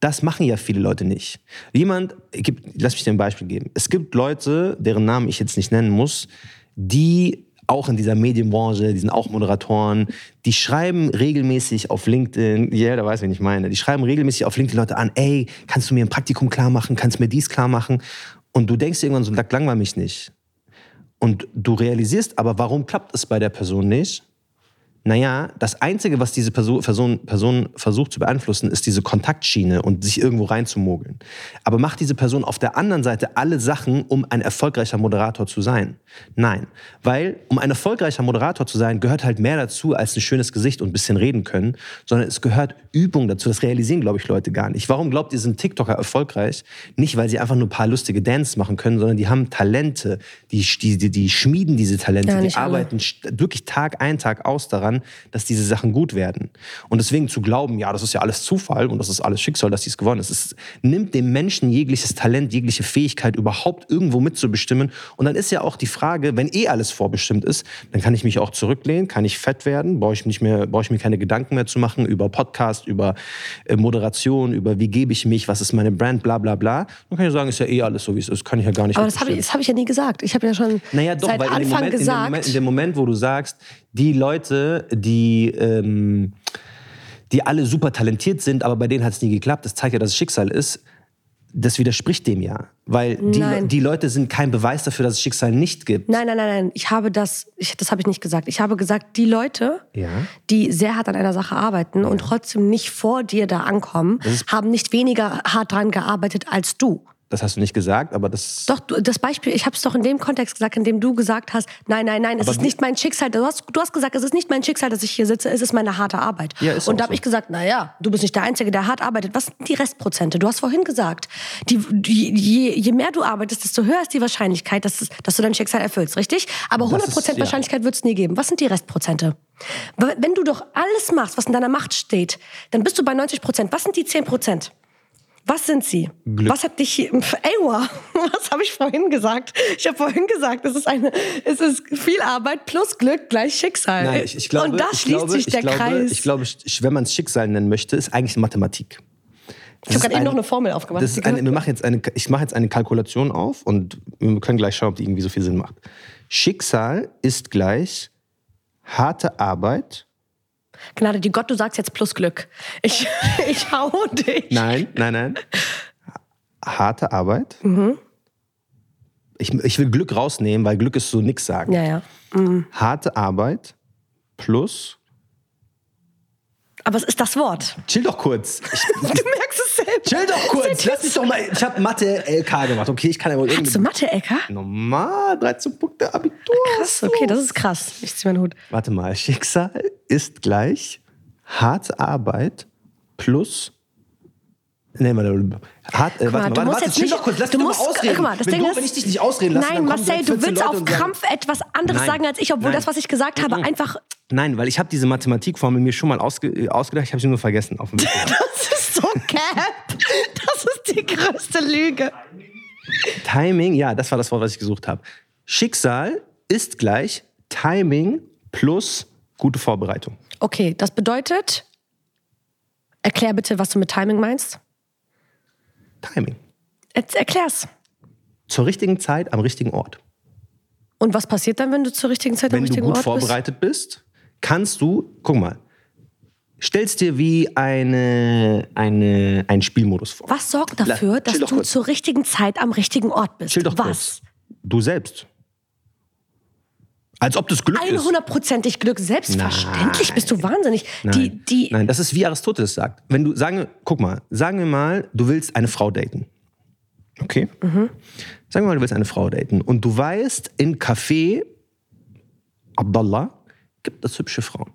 das machen ja viele Leute nicht. Jemand, geb, lass mich dir ein Beispiel geben. Es gibt Leute, deren Namen ich jetzt nicht nennen muss, die auch in dieser Medienbranche, die sind auch Moderatoren, die schreiben regelmäßig auf LinkedIn, ja, da weiß, wen ich meine, die schreiben regelmäßig auf LinkedIn Leute an, ey, kannst du mir ein Praktikum klar machen, kannst du mir dies klar machen? Und du denkst irgendwann so, langweil mich nicht. Und du realisierst aber, warum klappt es bei der Person nicht? Naja, das Einzige, was diese Person, Person, Person versucht zu beeinflussen, ist diese Kontaktschiene und sich irgendwo reinzumogeln. Aber macht diese Person auf der anderen Seite alle Sachen, um ein erfolgreicher Moderator zu sein? Nein. Weil, um ein erfolgreicher Moderator zu sein, gehört halt mehr dazu als ein schönes Gesicht und ein bisschen reden können, sondern es gehört Übung dazu. Das realisieren, glaube ich, Leute gar nicht. Warum glaubt ihr, sind TikToker erfolgreich? Nicht, weil sie einfach nur ein paar lustige Dances machen können, sondern die haben Talente. Die, die, die, die schmieden diese Talente. Ja, die alle. arbeiten wirklich Tag ein, Tag aus daran, dass diese Sachen gut werden. Und deswegen zu glauben, ja, das ist ja alles Zufall und das ist alles Schicksal, dass dies gewonnen ist. Es nimmt dem Menschen jegliches Talent, jegliche Fähigkeit, überhaupt irgendwo mitzubestimmen. Und dann ist ja auch die Frage, wenn eh alles vorbestimmt ist, dann kann ich mich auch zurücklehnen, kann ich fett werden, brauche ich, nicht mehr, brauche ich mir keine Gedanken mehr zu machen über Podcast, über äh, Moderation, über wie gebe ich mich, was ist meine Brand, bla bla bla. Dann kann ich sagen, ist ja eh alles so, wie es ist, kann ich ja gar nicht Aber das habe ich, das hab ich ja nie gesagt. Ich habe ja schon Naja, doch, seit Anfang Moment, in, dem gesagt. Moment, in dem Moment, wo du sagst, die Leute, die, ähm, die alle super talentiert sind, aber bei denen hat es nie geklappt, das zeigt ja, dass es Schicksal ist, das widerspricht dem ja. Weil die, Nein. die Leute sind kein Beweis dafür, dass es Schicksal nicht gibt. Nein, nein, nein, nein. Ich habe das, ich, das habe ich nicht gesagt. Ich habe gesagt, die Leute, Ja. die sehr hart an einer Sache arbeiten und trotzdem nicht vor dir da ankommen, haben nicht weniger hart dran gearbeitet als du. Das hast du nicht gesagt, aber das. Doch, du, das Beispiel, ich habe es doch in dem Kontext gesagt, in dem du gesagt hast, nein, nein, nein, es ist nicht mein Schicksal. Du hast, du hast gesagt, es ist nicht mein Schicksal, dass ich hier sitze, es ist meine harte Arbeit. Ja, ist und da habe so. ich gesagt, na ja, du bist nicht der Einzige, der hart arbeitet. Was sind die Restprozente? Du hast vorhin gesagt, die, die, je, je mehr du arbeitest, desto höher ist die Wahrscheinlichkeit, dass, dass du dein Schicksal erfüllst, richtig? Aber Das 100% ist- ja. Wahrscheinlichkeit wird es nie geben. Was sind die Restprozente? Wenn du doch alles machst, was in deiner Macht steht, dann bist du bei 90%. Was sind die 10%? Was sind sie? Glück. Was hat dich hier. Ewa, was habe ich vorhin gesagt? Ich habe vorhin gesagt, es ist, eine, es ist viel Arbeit plus Glück gleich Schicksal. Nein, ich, ich glaube, Und da schließt glaube, sich ich der glaube, Kreis. Ich glaube, wenn man es Schicksal nennen möchte, ist eigentlich Mathematik. ich habe gerade eben noch eine Formel aufgemacht. Das ist eine, wir machen jetzt eine, ich mache jetzt eine Kalkulation auf und wir können gleich schauen, ob die irgendwie so viel Sinn macht. Schicksal ist gleich harte Arbeit. Gnade die Gott, du sagst jetzt plus Glück. Ich, ich hau dich. Nein, nein, nein. Harte Arbeit. Mhm. Ich, ich will Glück rausnehmen, weil Glück ist so nix sagen. Ja, ja. Harte Arbeit plus. Aber es ist das Wort. Chill doch kurz. Ich, Du merkst es selbst. chill doch kurz. Lass mich doch mal. Ich habe Mathe LK gemacht. Okay, ich kann ja wohl Hast du irgendwie. Mathe, Ecker? Normal, 13 Punkte Abitur. Krass, okay, das ist krass. Ich zieh meinen Hut. Warte mal, Schicksal ist gleich harte Arbeit plus Nee, warte, hart, äh, warte, mal, du warte, musst warte, jetzt nicht- doch kurz, lass du musst- mal ausreden. mal, Ding doof, ist- wenn ich dich nicht ausreden lasse. Nein, Marcel, du 14 willst Leute auf und sagen- Krampf etwas anderes Nein. sagen als ich, obwohl Nein. das, was ich gesagt habe, Mhm. einfach. Nein, weil ich habe diese Mathematikformel mir schon mal ausge äh, ausgedacht, ich habe sie nur vergessen. Auf dem. Das ist so cap. Das ist die größte Lüge. Timing, ja, das war das Wort, was ich gesucht habe. Schicksal ist gleich Timing plus gute Vorbereitung. Okay, das bedeutet. Erklär bitte, was du mit Timing meinst. Timing. Jetzt erklär's. Zur richtigen Zeit am richtigen Ort. Und was passiert dann, wenn du zur richtigen Zeit am Wenn du richtigen gut Ort bist? vorbereitet bist, kannst du, guck mal, stellst dir wie eine, eine, einen Spielmodus vor. Was sorgt dafür, La- dass du kurz. zur richtigen Zeit am richtigen Ort bist? Chill doch was? kurz. Du selbst. Als ob das Glück ist. 100%ig Glück, selbstverständlich Nein. bist du wahnsinnig. Die, Nein. die, Nein, das ist wie Aristoteles sagt. Wenn du sagen, guck mal, sagen wir mal, du willst eine Frau daten. Okay? Mhm. Sagen wir mal, du willst eine Frau daten und du weißt, in Café Abdallah gibt es hübsche Frauen.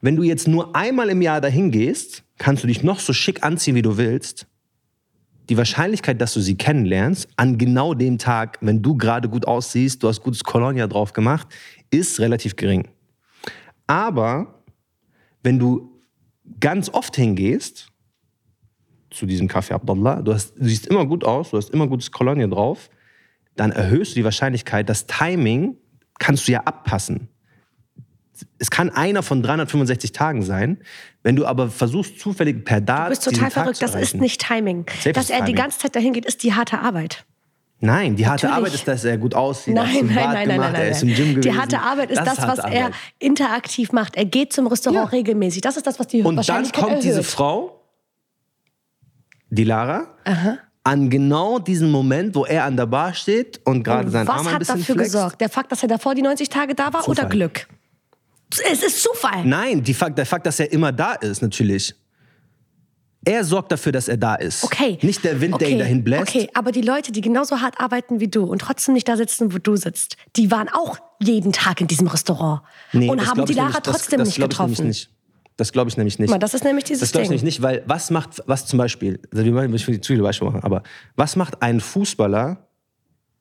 Wenn du jetzt nur einmal im Jahr dahin gehst, kannst du dich noch so schick anziehen, wie du willst. Die Wahrscheinlichkeit, dass du sie kennenlernst, an genau dem Tag, wenn du gerade gut aussiehst, du hast gutes Colonia drauf gemacht, ist relativ gering. Aber wenn du ganz oft hingehst zu diesem Café Abdallah, du, hast, du siehst immer gut aus, du hast immer gutes Colonia drauf, dann erhöhst du die Wahrscheinlichkeit, das Timing kannst du ja abpassen. Es kann einer von 365 Tagen sein. Wenn du aber versuchst, zufällig per Dart du bist total verrückt, das ist nicht Timing. Safe Dass er die Timing. ganze Zeit dahin geht, ist die harte Arbeit. Nein, die harte Natürlich. Arbeit ist, dass er gut aussieht. hat Nein, nein, nein, nein, nein, er nein. ist im Gym gewesen. Die harte Arbeit ist das, was harte er Arbeit. interaktiv macht. Er geht zum Restaurant Ja. regelmäßig. Das ist das, was die Und dann kommt diese erhöht. Frau, die Lara, an genau diesen Moment, wo er an der Bar steht und gerade seinen Arm Was ein hat bisschen dafür flext. gesorgt? Der Fakt, dass er davor die 90 Tage da war oder Zufall. Glück? Es ist Zufall. Nein, die Fakt, der Fakt, dass er immer da ist, natürlich. Er sorgt dafür, dass er da ist. Okay. Nicht der Wind, der okay. ihn dahin bläst. Okay, aber die Leute, die genauso hart arbeiten wie du und trotzdem nicht da sitzen, wo du sitzt, die waren auch jeden Tag in diesem Restaurant Nee, und das haben die Lara nämlich- das, trotzdem das nicht ich nämlich getroffen. Nicht. Das glaube ich nämlich nicht. Das ist nämlich dieses Das glaube ich nämlich nicht, weil was macht, was zum Beispiel, also wir wollen nicht zu viele Beispiele machen, aber was macht ein Fußballer,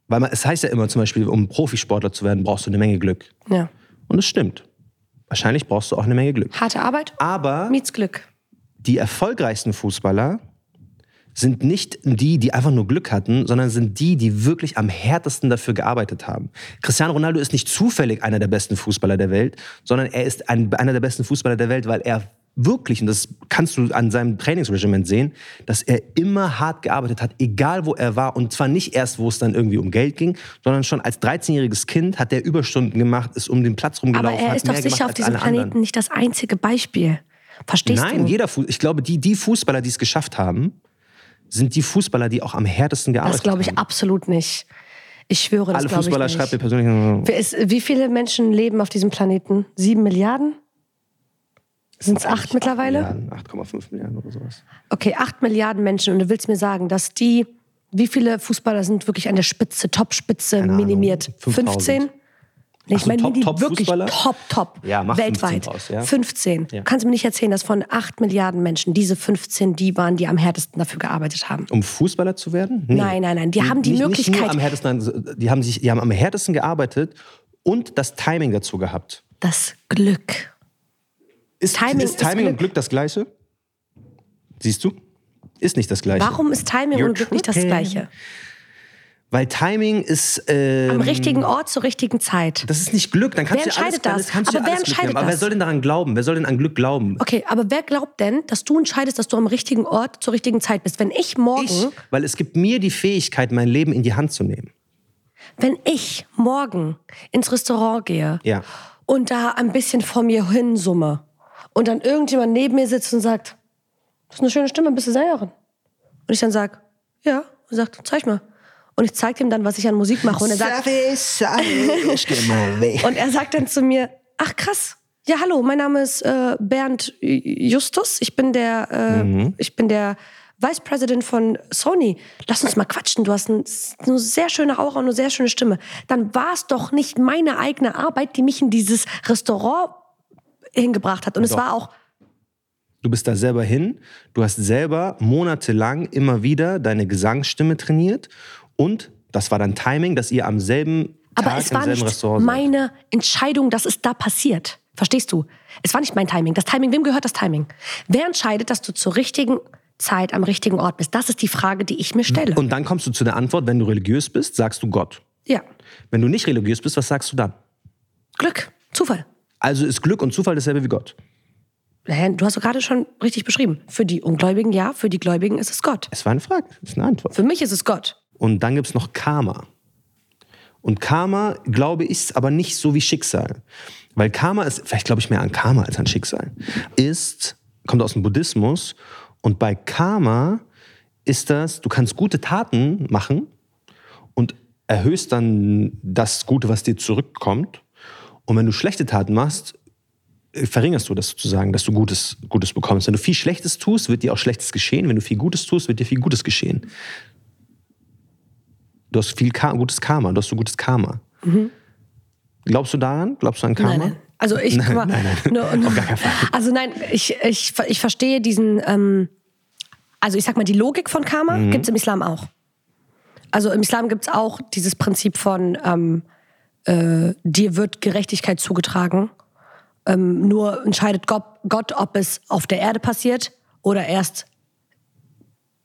weil man, es heißt ja immer zum Beispiel, um Profisportler zu werden, brauchst du eine Menge Glück. Ja. Und es stimmt. Wahrscheinlich brauchst du auch eine Menge Glück. Harte Arbeit, Aber meets Glück. die erfolgreichsten Fußballer sind nicht die, die einfach nur Glück hatten, sondern sind die, die wirklich am härtesten dafür gearbeitet haben. Cristiano Ronaldo ist nicht zufällig einer der besten Fußballer der Welt, sondern er ist ein, einer der besten Fußballer der Welt, weil er wirklich, und das kannst du an seinem Trainingsregiment sehen, dass er immer hart gearbeitet hat, egal wo er war. Und zwar nicht erst, wo es dann irgendwie um Geld ging, sondern schon als 13-jähriges Kind hat er Überstunden gemacht, ist um den Platz Aber rumgelaufen, er hat ist doch sicher auf diesem Planeten anderen. nicht das einzige Beispiel. Verstehst Nein, du? jeder Fuß ich glaube, die, die Fußballer, die es geschafft haben, sind die Fußballer, die auch am härtesten gearbeitet das glaube ich haben. absolut nicht. Ich schwöre, das Alle glaube ich Fußballer nicht. schreibt mir persönlich. Wie viele Menschen leben auf diesem Planeten? Sieben Milliarden? Sind es acht mittlerweile? Milliarden, 8,5 Milliarden oder sowas. Okay, acht Milliarden Menschen. Und du willst mir sagen, dass die, wie viele Fußballer sind wirklich an der Spitze, Top-Spitze minimiert? 5000. 15? Nee, ich so, meine, top- die top wirklich Fußballer? top, top, Ja, mach 15 weltweit. draus, ja. 15. Ja. Kannst du mir nicht erzählen, dass von acht Milliarden Menschen diese 15 die waren, die am härtesten dafür gearbeitet haben? Um Fußballer zu werden? Nee. Nein, nein, nein. Die haben die nicht, Möglichkeit. Nicht nur am härtesten, nein, die haben, sich, die haben am härtesten gearbeitet und das Timing dazu gehabt. das Glück. Ist Timing ist Timing und Glück. Glück das Gleiche? Siehst du? Ist nicht das Gleiche. Warum ist Timing You're und Glück nicht das tripping. Gleiche? Weil Timing ist. ähm, Am richtigen Ort zur richtigen Zeit. Das ist nicht Glück. Dann kannst Wer du alles, entscheidet dann das? kannst Aber wer alles Glück entscheidet haben. Aber wer das? soll denn daran glauben? Wer soll denn an Glück glauben? Okay, aber wer glaubt denn, dass du entscheidest, dass du am richtigen Ort zur richtigen Zeit bist? Wenn ich morgen, Ich, weil es gibt mir die Fähigkeit, mein Leben in die Hand zu nehmen. wenn ich morgen ins Restaurant gehe Ja. und da ein bisschen vor mir hin summe und dann irgendjemand neben mir sitzt und sagt, das ist eine schöne Stimme, bist du Sängerin? Und ich dann sag, ja, und sagt, zeig mal. Und ich zeig ihm dann, was ich an Musik mache. Und er sagt, ich geh mal weg. Und er sagt dann zu mir, ach krass, ja hallo, mein Name ist äh, Bernd Justus, ich bin der, äh, Mhm. ich bin der Vice President von Sony. Lass uns mal quatschen, du hast ein, eine sehr schöne Aura und eine sehr schöne Stimme. Dann war es doch nicht meine eigene Arbeit, die mich in dieses Restaurant hingebracht hat. Und es Doch. war auch, Du bist da selber hin. Du hast selber monatelang immer wieder deine Gesangsstimme trainiert. Und das war dann Timing, dass ihr am selben Aber Tag es im war nicht Restaurant seid. meine Entscheidung, dass es da passiert. Verstehst du? Es war nicht mein Timing. Das Timing, wem gehört das Timing? Wer entscheidet, dass du zur richtigen Zeit am richtigen Ort bist? Das ist die Frage, die ich mir stelle. Und dann kommst du zu der Antwort, wenn du religiös bist, sagst du Gott. ja, Wenn du nicht religiös bist, was sagst du dann? Glück, Zufall. Also ist Glück und Zufall dasselbe wie Gott. Du hast doch gerade schon richtig beschrieben. Für die Ungläubigen ja, für die Gläubigen ist es Gott. Es war eine Frage, es ist eine Antwort. Für mich ist es Gott. Und dann gibt es noch Karma. Und Karma, glaube ich, ist aber nicht so wie Schicksal. Weil Karma ist, vielleicht glaube ich mehr an Karma als an Schicksal, ist, kommt aus dem Buddhismus. Und bei Karma ist das, du kannst gute Taten machen und erhöhst dann das Gute, was dir zurückkommt. Und wenn du schlechte Taten machst, äh, verringerst du das sozusagen, dass du Gutes, Gutes bekommst. Wenn du viel Schlechtes tust, wird dir auch Schlechtes geschehen. Wenn du viel Gutes tust, wird dir viel Gutes geschehen. Du hast viel Ka gutes Karma, du hast so gutes Karma. Glaubst du daran? Glaubst du an Karma? Nein, nein. Also ich Nein, mal, nein, nein. nur- Auf gar keinen Fall. Also nein, ich, ich, ich verstehe diesen, ähm, also ich sag mal, die Logik von Karma Mhm. gibt's im Islam auch. Also im Islam gibt's auch dieses Prinzip von ähm, äh, dir wird Gerechtigkeit zugetragen. Ähm, nur entscheidet Gott, Gott, ob es auf der Erde passiert oder erst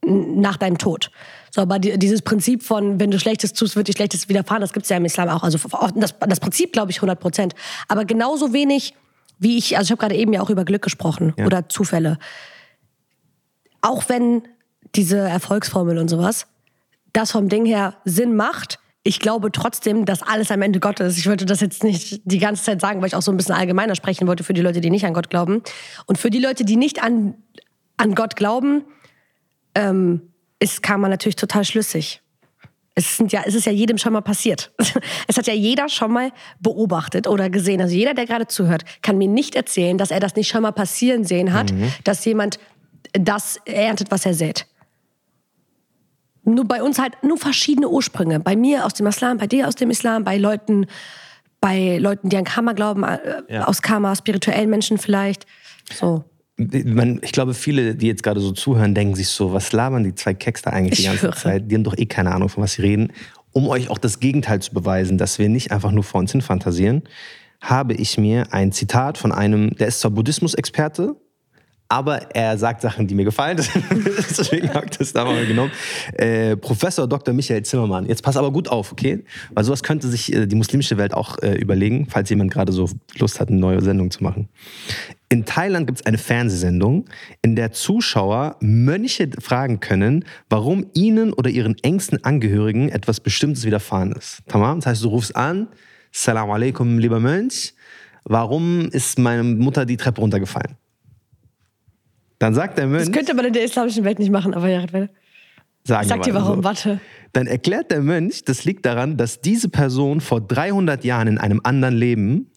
nach deinem Tod. So, aber die, dieses Prinzip von, wenn du Schlechtes tust, wird dir Schlechtes widerfahren, das gibt's ja im Islam auch. Also das, das Prinzip glaube ich 100 Prozent. Aber genauso wenig wie ich, also ich habe gerade eben ja auch über Glück gesprochen Ja. oder Zufälle. Auch wenn diese Erfolgsformel und sowas, das vom Ding her Sinn macht, ich glaube trotzdem, dass alles am Ende Gott ist. Ich wollte das jetzt nicht die ganze Zeit sagen, weil ich auch so ein bisschen allgemeiner sprechen wollte für die Leute, die nicht an Gott glauben. Und für die Leute, die nicht an, an Gott glauben, ähm, ist Karma natürlich total schlüssig. Es, sind ja, es ist ja jedem schon mal passiert. Es hat ja jeder schon mal beobachtet oder gesehen. Also jeder, der gerade zuhört, kann mir nicht erzählen, dass er das nicht schon mal passieren sehen hat, dass jemand das erntet, was er sät. Nur bei uns halt nur verschiedene Ursprünge. Bei mir aus dem Islam, bei dir aus dem Islam, bei Leuten, bei Leuten, die an Karma glauben, äh, Ja. aus Karma, spirituellen Menschen vielleicht. So. Man, ich glaube, viele, die jetzt gerade so zuhören, denken sich so, was labern die zwei Keks da eigentlich die Ich ganze schwöre. Zeit? Die haben doch eh keine Ahnung, von was sie reden. Um euch auch das Gegenteil zu beweisen, dass wir nicht einfach nur vor uns hin fantasieren, habe ich mir ein Zitat von einem, der ist zwar Buddhismus-Experte, aber er sagt Sachen, die mir gefallen. Deswegen habe ich das da mal genommen. Äh, Professor Dr. Michael Zimmermann. Jetzt pass aber gut auf, okay? Weil sowas könnte sich äh, die muslimische Welt auch äh, überlegen, falls jemand gerade so Lust hat, eine neue Sendung zu machen. In Thailand gibt es eine Fernsehsendung, in der Zuschauer Mönche fragen können, warum ihnen oder ihren engsten Angehörigen etwas Bestimmtes widerfahren ist. Tamam? Das heißt, du rufst an, Salam alaikum, lieber Mönch, warum ist meine Mutter die Treppe runtergefallen? Dann sagt der Mönch, Das könnte man in der islamischen Welt nicht machen, aber ja, sagen Ich sag dir warum, so. warte. Dann erklärt der Mönch, das liegt daran, dass diese Person vor 300 Jahren in einem anderen Leben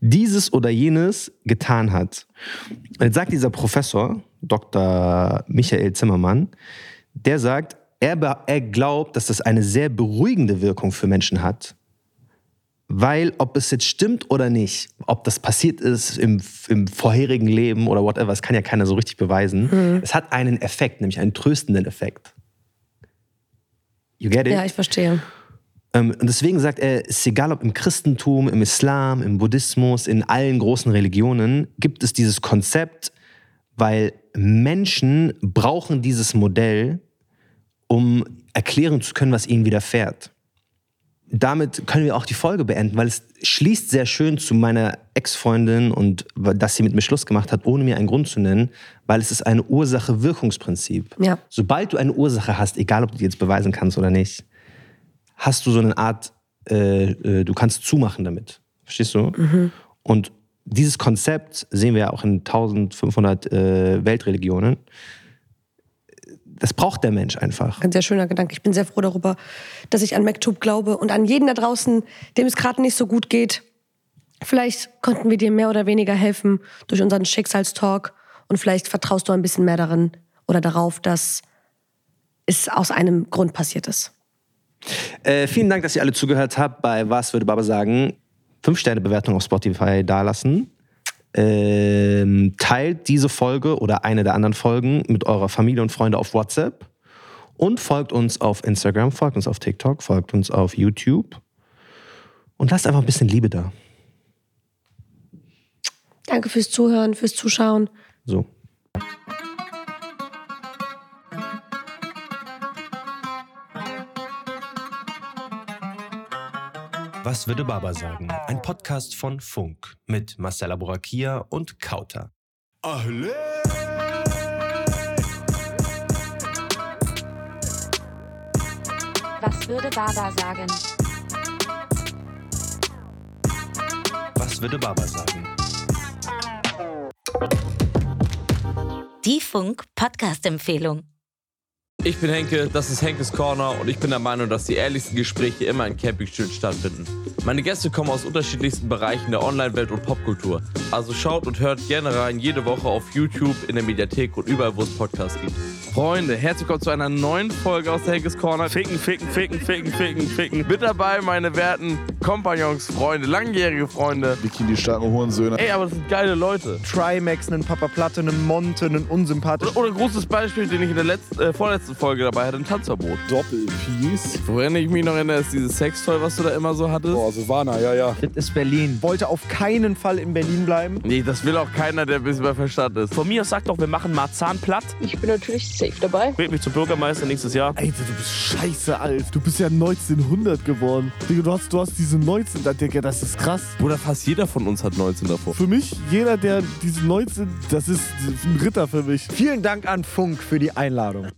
dieses oder jenes getan hat. Und jetzt sagt dieser Professor, Dr. Michael Zimmermann, der sagt, er, er glaubt, dass das eine sehr beruhigende Wirkung für Menschen hat, weil ob es jetzt stimmt oder nicht, ob das passiert ist im, im vorherigen Leben oder whatever, das kann ja keiner so richtig beweisen. Es hat einen Effekt, nämlich einen tröstenden Effekt. You get it? Ja, ich verstehe. Ähm, und deswegen sagt er, es ist egal ob im Christentum, im Islam, im Buddhismus, in allen großen Religionen, gibt es dieses Konzept, weil Menschen brauchen dieses Modell, um erklären zu können, was ihnen widerfährt. Damit können wir auch die Folge beenden, weil es schließt sehr schön zu meiner Ex-Freundin und dass sie mit mir Schluss gemacht hat, ohne mir einen Grund zu nennen, weil es ist ein Ursache-Wirkungsprinzip. Ja. Sobald du eine Ursache hast, egal ob du die jetzt beweisen kannst oder nicht, hast du so eine Art, äh, äh, du kannst zumachen damit. Verstehst du? Und dieses Konzept sehen wir ja auch in 1500 äh, Weltreligionen. Das braucht der Mensch einfach. Ein sehr schöner Gedanke. Ich bin sehr froh darüber, dass ich an MacTube glaube und an jeden da draußen, dem es gerade nicht so gut geht. Vielleicht konnten wir dir mehr oder weniger helfen durch unseren Schicksalstalk und vielleicht vertraust du ein bisschen mehr darin oder darauf, dass es aus einem Grund passiert ist. Äh, vielen Dank, dass ihr alle zugehört habt bei Was würde Baba sagen. Fünf Sterne Bewertung auf Spotify dalassen. Ähm, teilt diese Folge oder eine der anderen Folgen mit eurer Familie und Freunde auf WhatsApp und folgt uns auf Instagram, folgt uns auf TikTok, folgt uns auf YouTube und lasst einfach ein bisschen Liebe da. Danke fürs Zuhören, fürs Zuschauen. So. Was würde Baba sagen? Ein Podcast von Funk mit Marcella Borakia und Kauter. Ahle. Was würde Baba sagen? Was würde Baba sagen? Die Funk-Podcast-Empfehlung. Ich bin Henke, das ist Henkes Corner und ich bin der Meinung, dass die ehrlichsten Gespräche immer in Campingstühlen stattfinden. Meine Gäste kommen aus unterschiedlichsten Bereichen der Online-Welt und Popkultur. Also schaut und hört gerne rein jede Woche auf YouTube, in der Mediathek und überall, wo es Podcasts gibt. Freunde, herzlich willkommen zu einer neuen Folge aus der Henkes Corner. Ficken, ficken, ficken, ficken, ficken, ficken. Mit dabei meine werten Kompagnons, Freunde, langjährige Freunde. Bikini starken Hurensöhne. Ey, aber das sind geile Leute. Trimax, einen Papa Platte, einen Monte, einen unsympathischen. Oder, oder ein großes Beispiel, den ich in der letzten, äh, vorletzten Folge dabei hatte, ein Tanzverbot. Doppelpiece. Woran ich mich noch erinnere, ist dieses Sextoy, was du da immer so hattest. Boah, Silvana, ja, ja. Das ist Berlin. Wollte auf keinen Fall in Berlin bleiben. Nee, das will auch keiner, der ein bisschen bei Verstand ist. Von mir aus sagt doch, wir machen Marzahn platt. Ich bin natürlich safe dabei. Wählt mich zum Bürgermeister nächstes Jahr. Alter, du bist scheiße alt. Du bist ja 1900 geworden. Digga, du hast, du hast diese 19, da, Digga, das ist krass. Bruder, fast jeder von uns hat 19 davor. Für mich, jeder, der diese 19, das ist ein Ritter für mich. Vielen Dank an Funk für die Einladung.